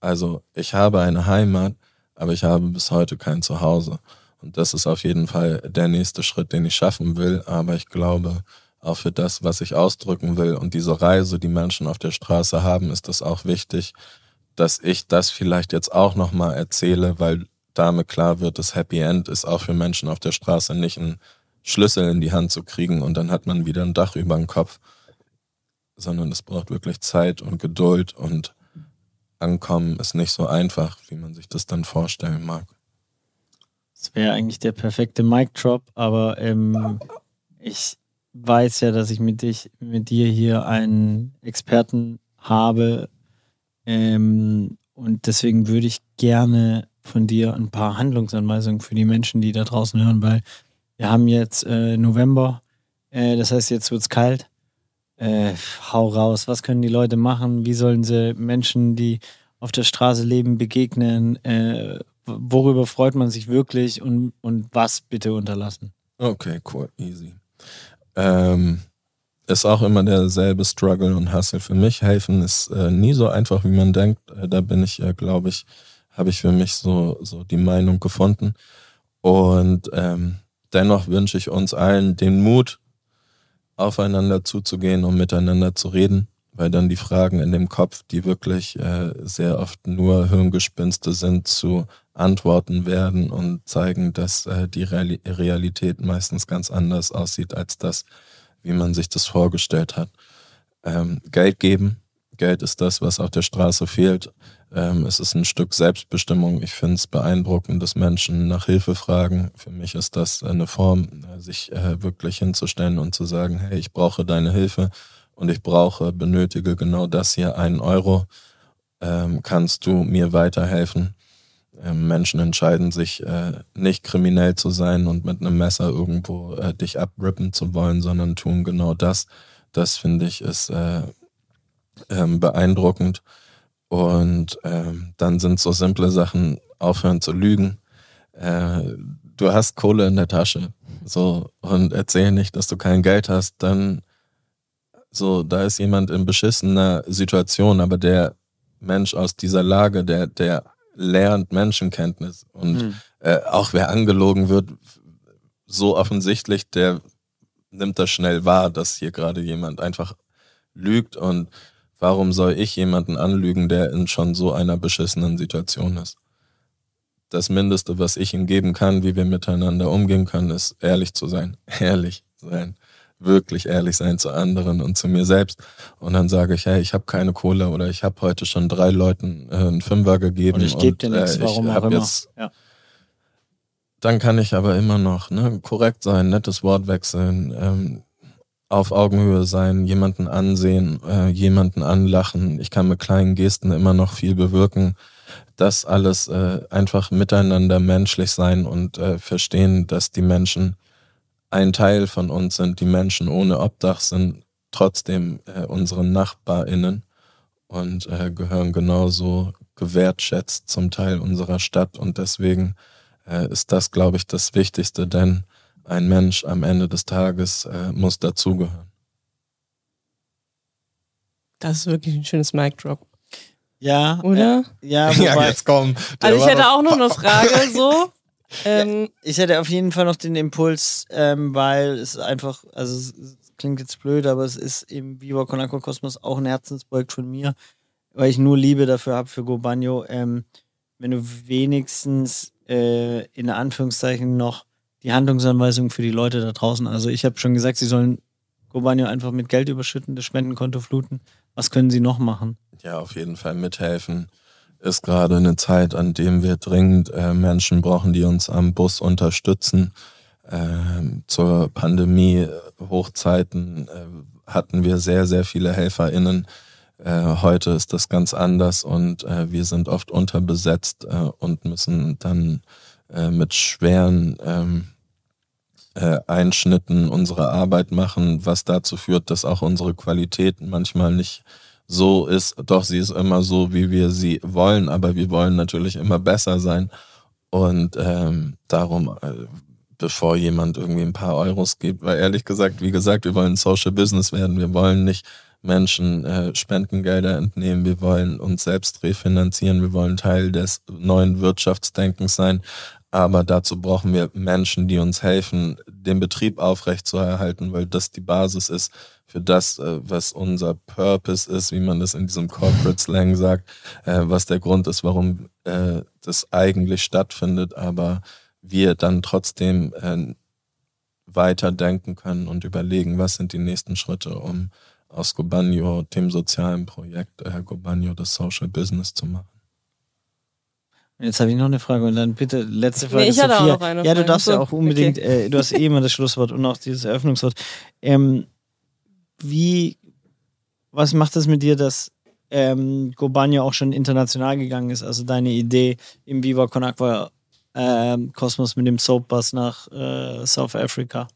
Also ich habe eine Heimat, aber ich habe bis heute kein Zuhause. Und das ist auf jeden Fall der nächste Schritt, den ich schaffen will. Aber ich glaube, auch für das, was ich ausdrücken will und diese Reise, die Menschen auf der Straße haben, ist das auch wichtig, dass ich das vielleicht jetzt auch nochmal erzähle, weil damit klar wird, das Happy End ist auch für Menschen auf der Straße nicht ein Schlüssel in die Hand zu kriegen und dann hat man wieder ein Dach über dem Kopf, sondern es braucht wirklich Zeit und Geduld und Ankommen ist nicht so einfach, wie man sich das dann vorstellen mag. Das wäre eigentlich der perfekte Mic-Drop, aber ähm, ich weiß ja, dass ich mit, dich, mit dir hier einen Experten habe ähm, und deswegen würde ich gerne von dir ein paar Handlungsanweisungen für die Menschen, die da draußen hören, weil wir haben jetzt äh, November, äh, das heißt, jetzt wird es kalt äh, hau raus, was können die Leute machen? Wie sollen sie Menschen, die auf der Straße leben, begegnen? Äh, worüber freut man sich wirklich und, und was bitte unterlassen? Okay, cool, easy. Ähm, ist auch immer derselbe Struggle und Hustle für mich. Helfen ist äh, nie so einfach, wie man denkt. Äh, da bin ich, äh, glaube ich, habe ich für mich so, so die Meinung gefunden. Und ähm, dennoch wünsche ich uns allen den Mut, aufeinander zuzugehen und miteinander zu reden, weil dann die Fragen in dem Kopf, die wirklich äh, sehr oft nur Hirngespinste sind, zu antworten werden und zeigen, dass äh, die Real Realität meistens ganz anders aussieht als das, wie man sich das vorgestellt hat. Ähm, Geld geben, Geld ist das, was auf der Straße fehlt. Ähm, es ist ein Stück Selbstbestimmung. Ich finde es beeindruckend, dass Menschen nach Hilfe fragen. Für mich ist das eine Form, äh, sich äh, wirklich hinzustellen und zu sagen, hey, ich brauche deine Hilfe und ich brauche, benötige genau das hier, einen Euro. Ähm, kannst du mir weiterhelfen? Ähm, Menschen entscheiden sich äh, nicht kriminell zu sein und mit einem Messer irgendwo äh, dich abrippen zu wollen, sondern tun genau das. Das finde ich ist äh, ähm, beeindruckend. Und ähm, dann sind so simple Sachen, aufhören zu lügen. Äh, du hast Kohle in der Tasche. So, und erzähl nicht, dass du kein Geld hast, dann so, da ist jemand in beschissener Situation, aber der Mensch aus dieser Lage, der, der lernt Menschenkenntnis. Und mhm. äh, auch wer angelogen wird, so offensichtlich, der nimmt das schnell wahr, dass hier gerade jemand einfach lügt und Warum soll ich jemanden anlügen, der in schon so einer beschissenen Situation ist? Das Mindeste, was ich ihm geben kann, wie wir miteinander umgehen können, ist ehrlich zu sein. Ehrlich sein. Wirklich ehrlich sein zu anderen und zu mir selbst. Und dann sage ich, hey, ich habe keine Kohle oder ich habe heute schon drei Leuten äh, einen Fünfer gegeben. Und ich gebe dir nichts, äh, warum auch immer. Jetzt, ja. Dann kann ich aber immer noch ne, korrekt sein, nettes Wort wechseln, ähm, auf Augenhöhe sein, jemanden ansehen, äh, jemanden anlachen. Ich kann mit kleinen Gesten immer noch viel bewirken. Das alles äh, einfach miteinander menschlich sein und äh, verstehen, dass die Menschen ein Teil von uns sind. Die Menschen ohne Obdach sind trotzdem äh, unsere NachbarInnen und äh, gehören genauso gewertschätzt zum Teil unserer Stadt. Und deswegen äh, ist das, glaube ich, das Wichtigste, denn ein Mensch am Ende des Tages äh, muss dazugehören. Das ist wirklich ein schönes Mic Drop. Ja. Oder? Äh, ja, ja, wobei, jetzt komm. Also ich hätte auch noch eine Frage so. Ähm, ich hätte auf jeden Fall noch den Impuls, ähm, weil es einfach, also es, klingt jetzt blöd, aber es ist im Viva Con Aqua Kosmos auch ein Herzensprojekt von mir, weil ich nur Liebe dafür habe für Go Bagno. Ähm, wenn du wenigstens äh, in Anführungszeichen noch die Handlungsanweisung für die Leute da draußen, also ich habe schon gesagt, sie sollen Go Bagno einfach mit Geld überschütten, das Spendenkonto fluten. Was können sie noch machen? Ja, auf jeden Fall mithelfen. Ist gerade eine Zeit, an dem wir dringend äh, Menschen brauchen, die uns am Bus unterstützen. Ähm, zur Pandemie-Hochzeiten äh, hatten wir sehr, sehr viele HelferInnen. Äh, heute ist das ganz anders und äh, wir sind oft unterbesetzt äh, und müssen dann äh, mit schweren ähm, äh, Einschnitten unsere Arbeit machen, was dazu führt, dass auch unsere Qualität manchmal nicht so ist. Doch sie ist immer so, wie wir sie wollen, aber wir wollen natürlich immer besser sein. Und ähm, darum, äh, bevor jemand irgendwie ein paar Euros gibt, weil ehrlich gesagt, wie gesagt, wir wollen Social Business werden. Wir wollen nicht Menschen äh, Spendengelder entnehmen. Wir wollen uns selbst refinanzieren. Wir wollen Teil des neuen Wirtschaftsdenkens sein. Aber dazu brauchen wir Menschen, die uns helfen, den Betrieb aufrechtzuerhalten, weil das die Basis ist für das, äh, was unser Purpose ist, wie man das in diesem Corporate Slang sagt, äh, was der Grund ist, warum äh, das eigentlich stattfindet, aber wir dann trotzdem weiterdenken können und überlegen, was sind die nächsten Schritte, um aus Gobanio, dem sozialen Projekt Gobanio, das Social Business zu machen. Jetzt habe ich noch eine Frage und dann bitte letzte Frage. Nee, ich hatte Sophia. auch noch eine ja, du Frage. darfst ja auch unbedingt, okay. äh, du hast eh immer das Schlusswort und auch dieses Eröffnungswort. Ähm, wie, was macht das mit dir, dass ähm, Gobanya auch schon international gegangen ist? Also deine Idee im Viva Con Aqua ähm, Kosmos mit dem Soapbus nach äh, South Africa.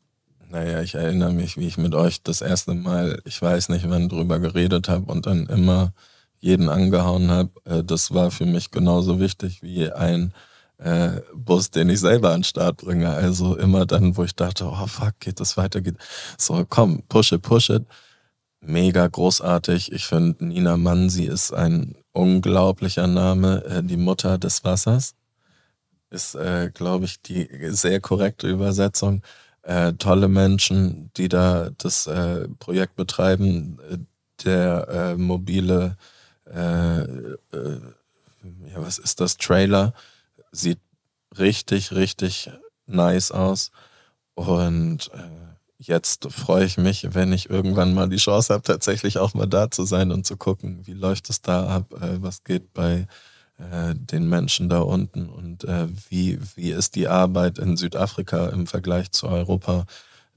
Naja, ich erinnere mich, wie ich mit euch das erste Mal, ich weiß nicht wann, drüber geredet habe und dann immer jeden angehauen habe. Äh, das war für mich genauso wichtig wie ein äh, Bus, den ich selber an den Start bringe. Also immer dann, wo ich dachte, oh fuck, geht das weiter, geht. So, komm, push it, push it. Mega großartig. Ich finde, Nina Mansi ist ein unglaublicher Name. Äh, die Mutter des Wassers ist, äh, glaube ich, die sehr korrekte Übersetzung. Äh, tolle Menschen, die da das äh, Projekt betreiben. Äh, Der äh, mobile, äh, äh, ja, was ist das? Trailer sieht richtig, richtig nice aus. Und äh, jetzt freue ich mich, wenn ich irgendwann mal die Chance habe, tatsächlich auch mal da zu sein und zu gucken, wie läuft es da ab, äh, was geht bei äh, den Menschen da unten und wie, wie ist die Arbeit in Südafrika im Vergleich zu Europa.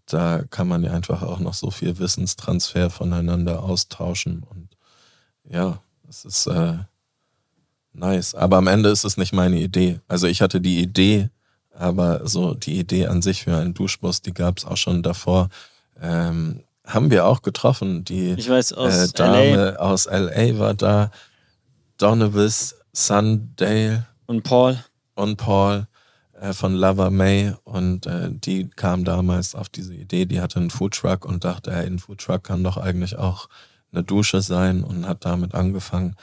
Da kann man ja einfach auch noch so viel Wissenstransfer voneinander austauschen und ja, es ist äh, nice. Aber am Ende ist es nicht meine Idee. Also ich hatte die Idee, aber so die Idee an sich für einen Duschbus, die gab es auch schon davor. Ähm, haben wir auch getroffen. Die Ich weiß, aus äh, Dame aus LA war da. Donovis, Sundale Und Paul. und Paul äh, von Lover May und äh, die kam damals auf diese Idee, die hatte einen Foodtruck und dachte, hey, ein Foodtruck kann doch eigentlich auch eine Dusche sein und hat damit angefangen.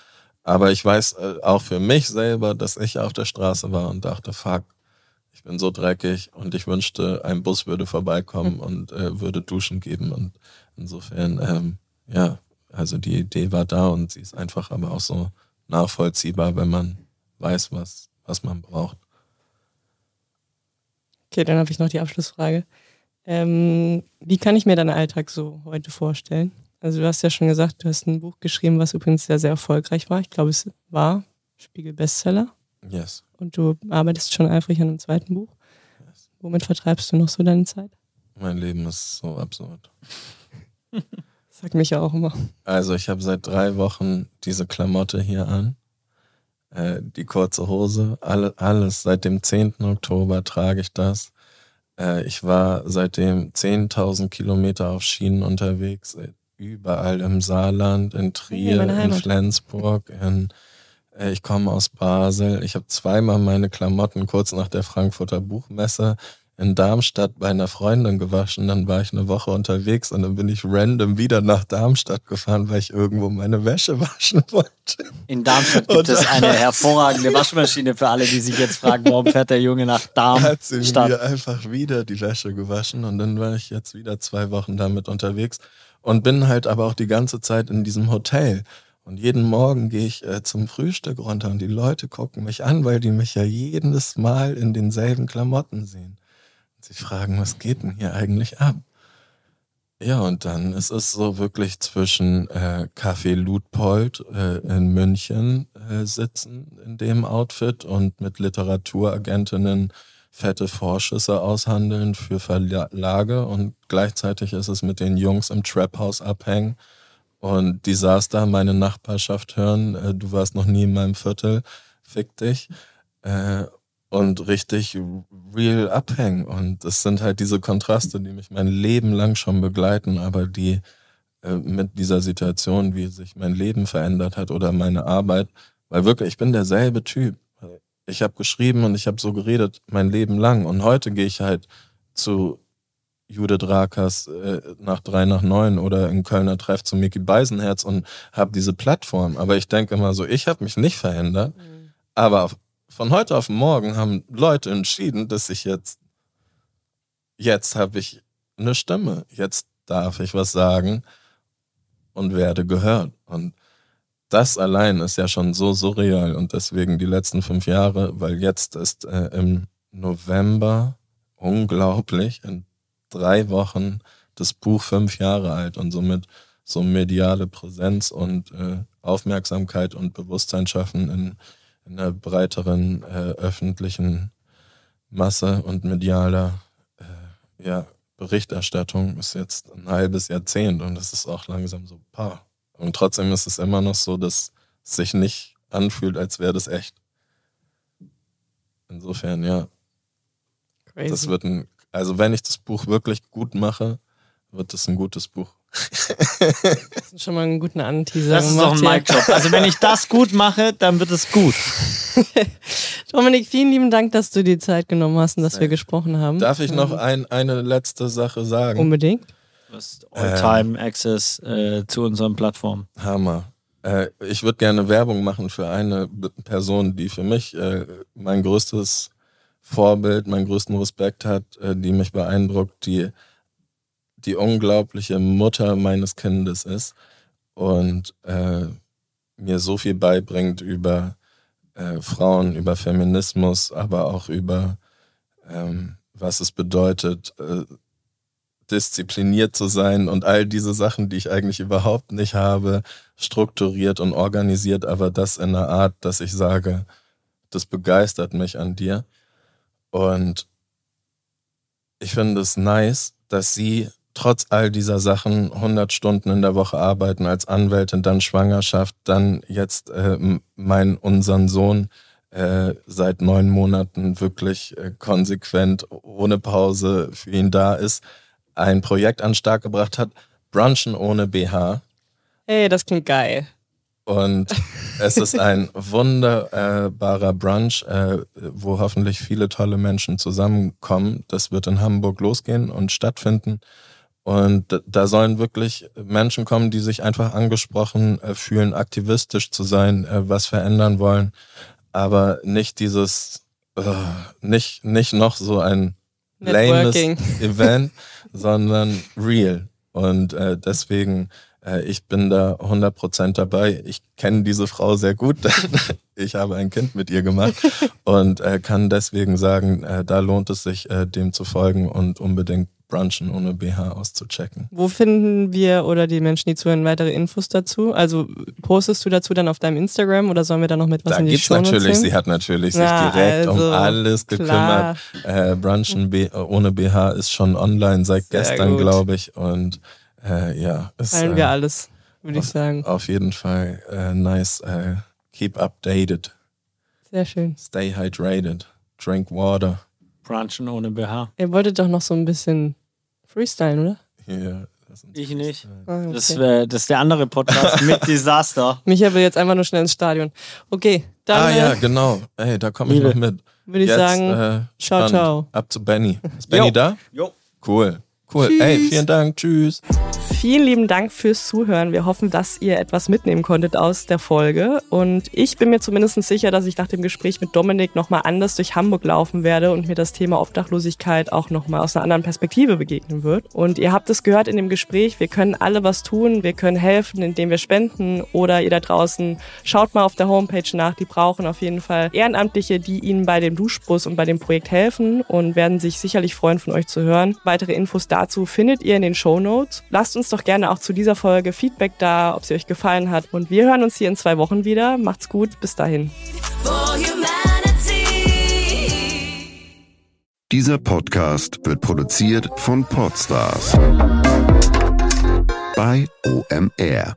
Aber ich weiß äh, auch für mich selber, dass ich auf der Straße war und dachte, fuck, ich bin so dreckig und ich wünschte, ein Bus würde vorbeikommen und äh, würde Duschen geben. Und insofern, ähm, ja, also die Idee war da und sie ist einfach aber auch so nachvollziehbar, wenn man weiß, was, was man braucht. Okay, dann habe ich noch die Abschlussfrage. Ähm, wie kann ich mir deinen Alltag so heute vorstellen? Also du hast ja schon gesagt, du hast ein Buch geschrieben, was übrigens sehr, sehr erfolgreich war. Ich glaube, es war Spiegel Bestseller. Yes. Und du arbeitest schon eifrig an einem zweiten Buch. Womit vertreibst du noch so deine Zeit? Mein Leben ist so absurd. Sag mich ja auch immer. Also ich habe seit drei Wochen diese Klamotte hier an. Äh, die kurze Hose, alle, alles. Seit dem 10. Oktober trage ich das. Äh, ich war seitdem 10.000 Kilometer auf Schienen unterwegs, äh, überall im Saarland, in Trier, in Flensburg, in äh, ich komme aus Basel. Ich habe zweimal meine Klamotten kurz nach der Frankfurter Buchmesse in Darmstadt bei einer Freundin gewaschen. Dann war ich eine Woche unterwegs und dann bin ich random wieder nach Darmstadt gefahren, weil ich irgendwo meine Wäsche waschen wollte. In Darmstadt gibt und es eine hervorragende Waschmaschine für alle, die sich jetzt fragen, warum fährt der Junge nach Darmstadt? Hat sie mir einfach wieder die Wäsche gewaschen und dann war ich jetzt wieder zwei Wochen damit unterwegs und bin halt aber auch die ganze Zeit in diesem Hotel. Und jeden Morgen gehe ich äh, zum Frühstück runter und die Leute gucken mich an, weil die mich ja jedes Mal in denselben Klamotten sehen. Und sie fragen, was geht denn hier eigentlich ab? Ja, und dann ist es so wirklich zwischen äh, Café Ludpold äh, in München äh, sitzen in dem Outfit und mit Literaturagentinnen fette Vorschüsse aushandeln für Verlage und gleichzeitig ist es mit den Jungs im Trap House abhängen und da, meine Nachbarschaft hören, äh, du warst noch nie in meinem Viertel, fick dich. Äh, und richtig real abhängen. Und das sind halt diese Kontraste, die mich mein Leben lang schon begleiten, aber die äh, mit dieser Situation, wie sich mein Leben verändert hat oder meine Arbeit, weil wirklich, ich bin derselbe Typ. Ich habe geschrieben und ich habe so geredet mein Leben lang. Und heute gehe ich halt zu Judith Rakers äh, nach drei nach neun oder in Kölner Treff zu Mickey Beisenherz und habe diese Plattform. Aber ich denke immer so, ich habe mich nicht verändert. Mhm. Aber auf, von heute auf morgen haben Leute entschieden, dass ich jetzt, jetzt habe ich eine Stimme. Jetzt darf ich was sagen und werde gehört. Und das allein ist ja schon so surreal und deswegen die letzten fünf Jahre, weil jetzt ist äh, im November unglaublich, in drei Wochen das Buch fünf Jahre alt und somit so mediale Präsenz und äh, Aufmerksamkeit und Bewusstsein schaffen in, in einer breiteren äh, öffentlichen Masse und medialer äh, ja, Berichterstattung ist jetzt ein halbes Jahrzehnt und das ist auch langsam so paar. Und trotzdem ist es immer noch so, dass es sich nicht anfühlt, als wäre das echt. Insofern, ja. Crazy. Das wird ein also wenn ich das Buch wirklich gut mache, wird es ein gutes Buch. das ist schon mal einen guten Anteaser. Das ist doch ein Mic-Job. Also wenn ich das gut mache, dann wird es gut. Dominik, vielen lieben Dank, dass du die Zeit genommen hast und dass wir gesprochen haben. Darf ich noch ein, eine letzte Sache sagen? Unbedingt. Du hast All-Time-Access äh, zu unseren Plattformen. Hammer. Äh, ich würde gerne Werbung machen für eine Person, die für mich äh, mein größtes Vorbild, meinen größten Respekt hat, äh, die mich beeindruckt, die die unglaubliche Mutter meines Kindes ist und äh, mir so viel beibringt über äh, Frauen, über Feminismus, aber auch über ähm, was es bedeutet, äh, diszipliniert zu sein und all diese Sachen, die ich eigentlich überhaupt nicht habe, strukturiert und organisiert, aber das in einer Art, dass ich sage, das begeistert mich an dir. Und ich finde es nice, dass sie trotz all dieser Sachen 100 Stunden in der Woche arbeiten als Anwältin, dann Schwangerschaft, dann jetzt äh, mein, unseren Sohn äh, seit neun Monaten wirklich äh, konsequent, ohne Pause für ihn da ist, ein Projekt an Start gebracht hat, Brunchen ohne BH. Hey, das klingt geil. Und es ist ein wunderbarer Brunch, äh, wo hoffentlich viele tolle Menschen zusammenkommen. Das wird in Hamburg losgehen und stattfinden. Und da sollen wirklich Menschen kommen, die sich einfach angesprochen äh, fühlen, aktivistisch zu sein, äh, was verändern wollen, aber nicht dieses, nicht, nicht noch so ein lames Event, sondern real. Und deswegen äh, ich bin da 100% dabei. Ich kenne diese Frau sehr gut, ich habe ein Kind mit ihr gemacht und äh, kann deswegen sagen, äh, da lohnt es sich, äh, dem zu folgen und unbedingt Brunchen ohne BH auszuchecken. Wo finden wir oder die Menschen, die zuhören, weitere Infos dazu? Also postest du dazu dann auf deinem Instagram oder sollen wir da noch mit was da in die gibt's Show natürlich, sie hat natürlich Na, sich direkt also, um alles gekümmert. Äh, Brunchen ohne BH ist schon online seit Sehr gestern, glaube ich. Und äh, ja. Teilen wir äh, alles, würde ich sagen. Auf jeden Fall äh, nice. Äh, keep updated. Sehr schön. Stay hydrated. Drink water. Brunchen ohne BH. Ihr wolltet doch noch so ein bisschen freestylen, oder? Uns Ich nicht. Ah, okay. Das, wär, das ist der andere Podcast mit Desaster. Micha will jetzt einfach nur schnell ins Stadion. Okay, dann Ah ja, äh, genau. Ey, da komme ich noch mit. würde ich Jetzt, sagen, äh, ciao, ciao. Ab zu Benny. Ist Benny Jo. da? Jo. Cool. Cool. Tschüss. Ey, vielen Dank. Tschüss. Vielen lieben Dank fürs Zuhören. Wir hoffen, dass ihr etwas mitnehmen konntet aus der Folge. Und ich bin mir zumindest sicher, dass ich nach dem Gespräch mit Dominik nochmal anders durch Hamburg laufen werde und mir das Thema Obdachlosigkeit auch nochmal aus einer anderen Perspektive begegnen wird. Und ihr habt es gehört in dem Gespräch, wir können alle was tun. Wir können helfen, indem wir spenden. Oder ihr da draußen, schaut mal auf der Homepage nach. Die brauchen auf jeden Fall Ehrenamtliche, die ihnen bei dem Duschbus und bei dem Projekt helfen und werden sich sicherlich freuen, von euch zu hören. Weitere Infos dazu findet ihr in den Show Notes. Lasst uns doch gerne auch zu dieser Folge Feedback da, ob sie euch gefallen hat. Und wir hören uns hier in zwei Wochen wieder. Macht's gut, bis dahin. Dieser Podcast wird produziert von Podstars bei OMR.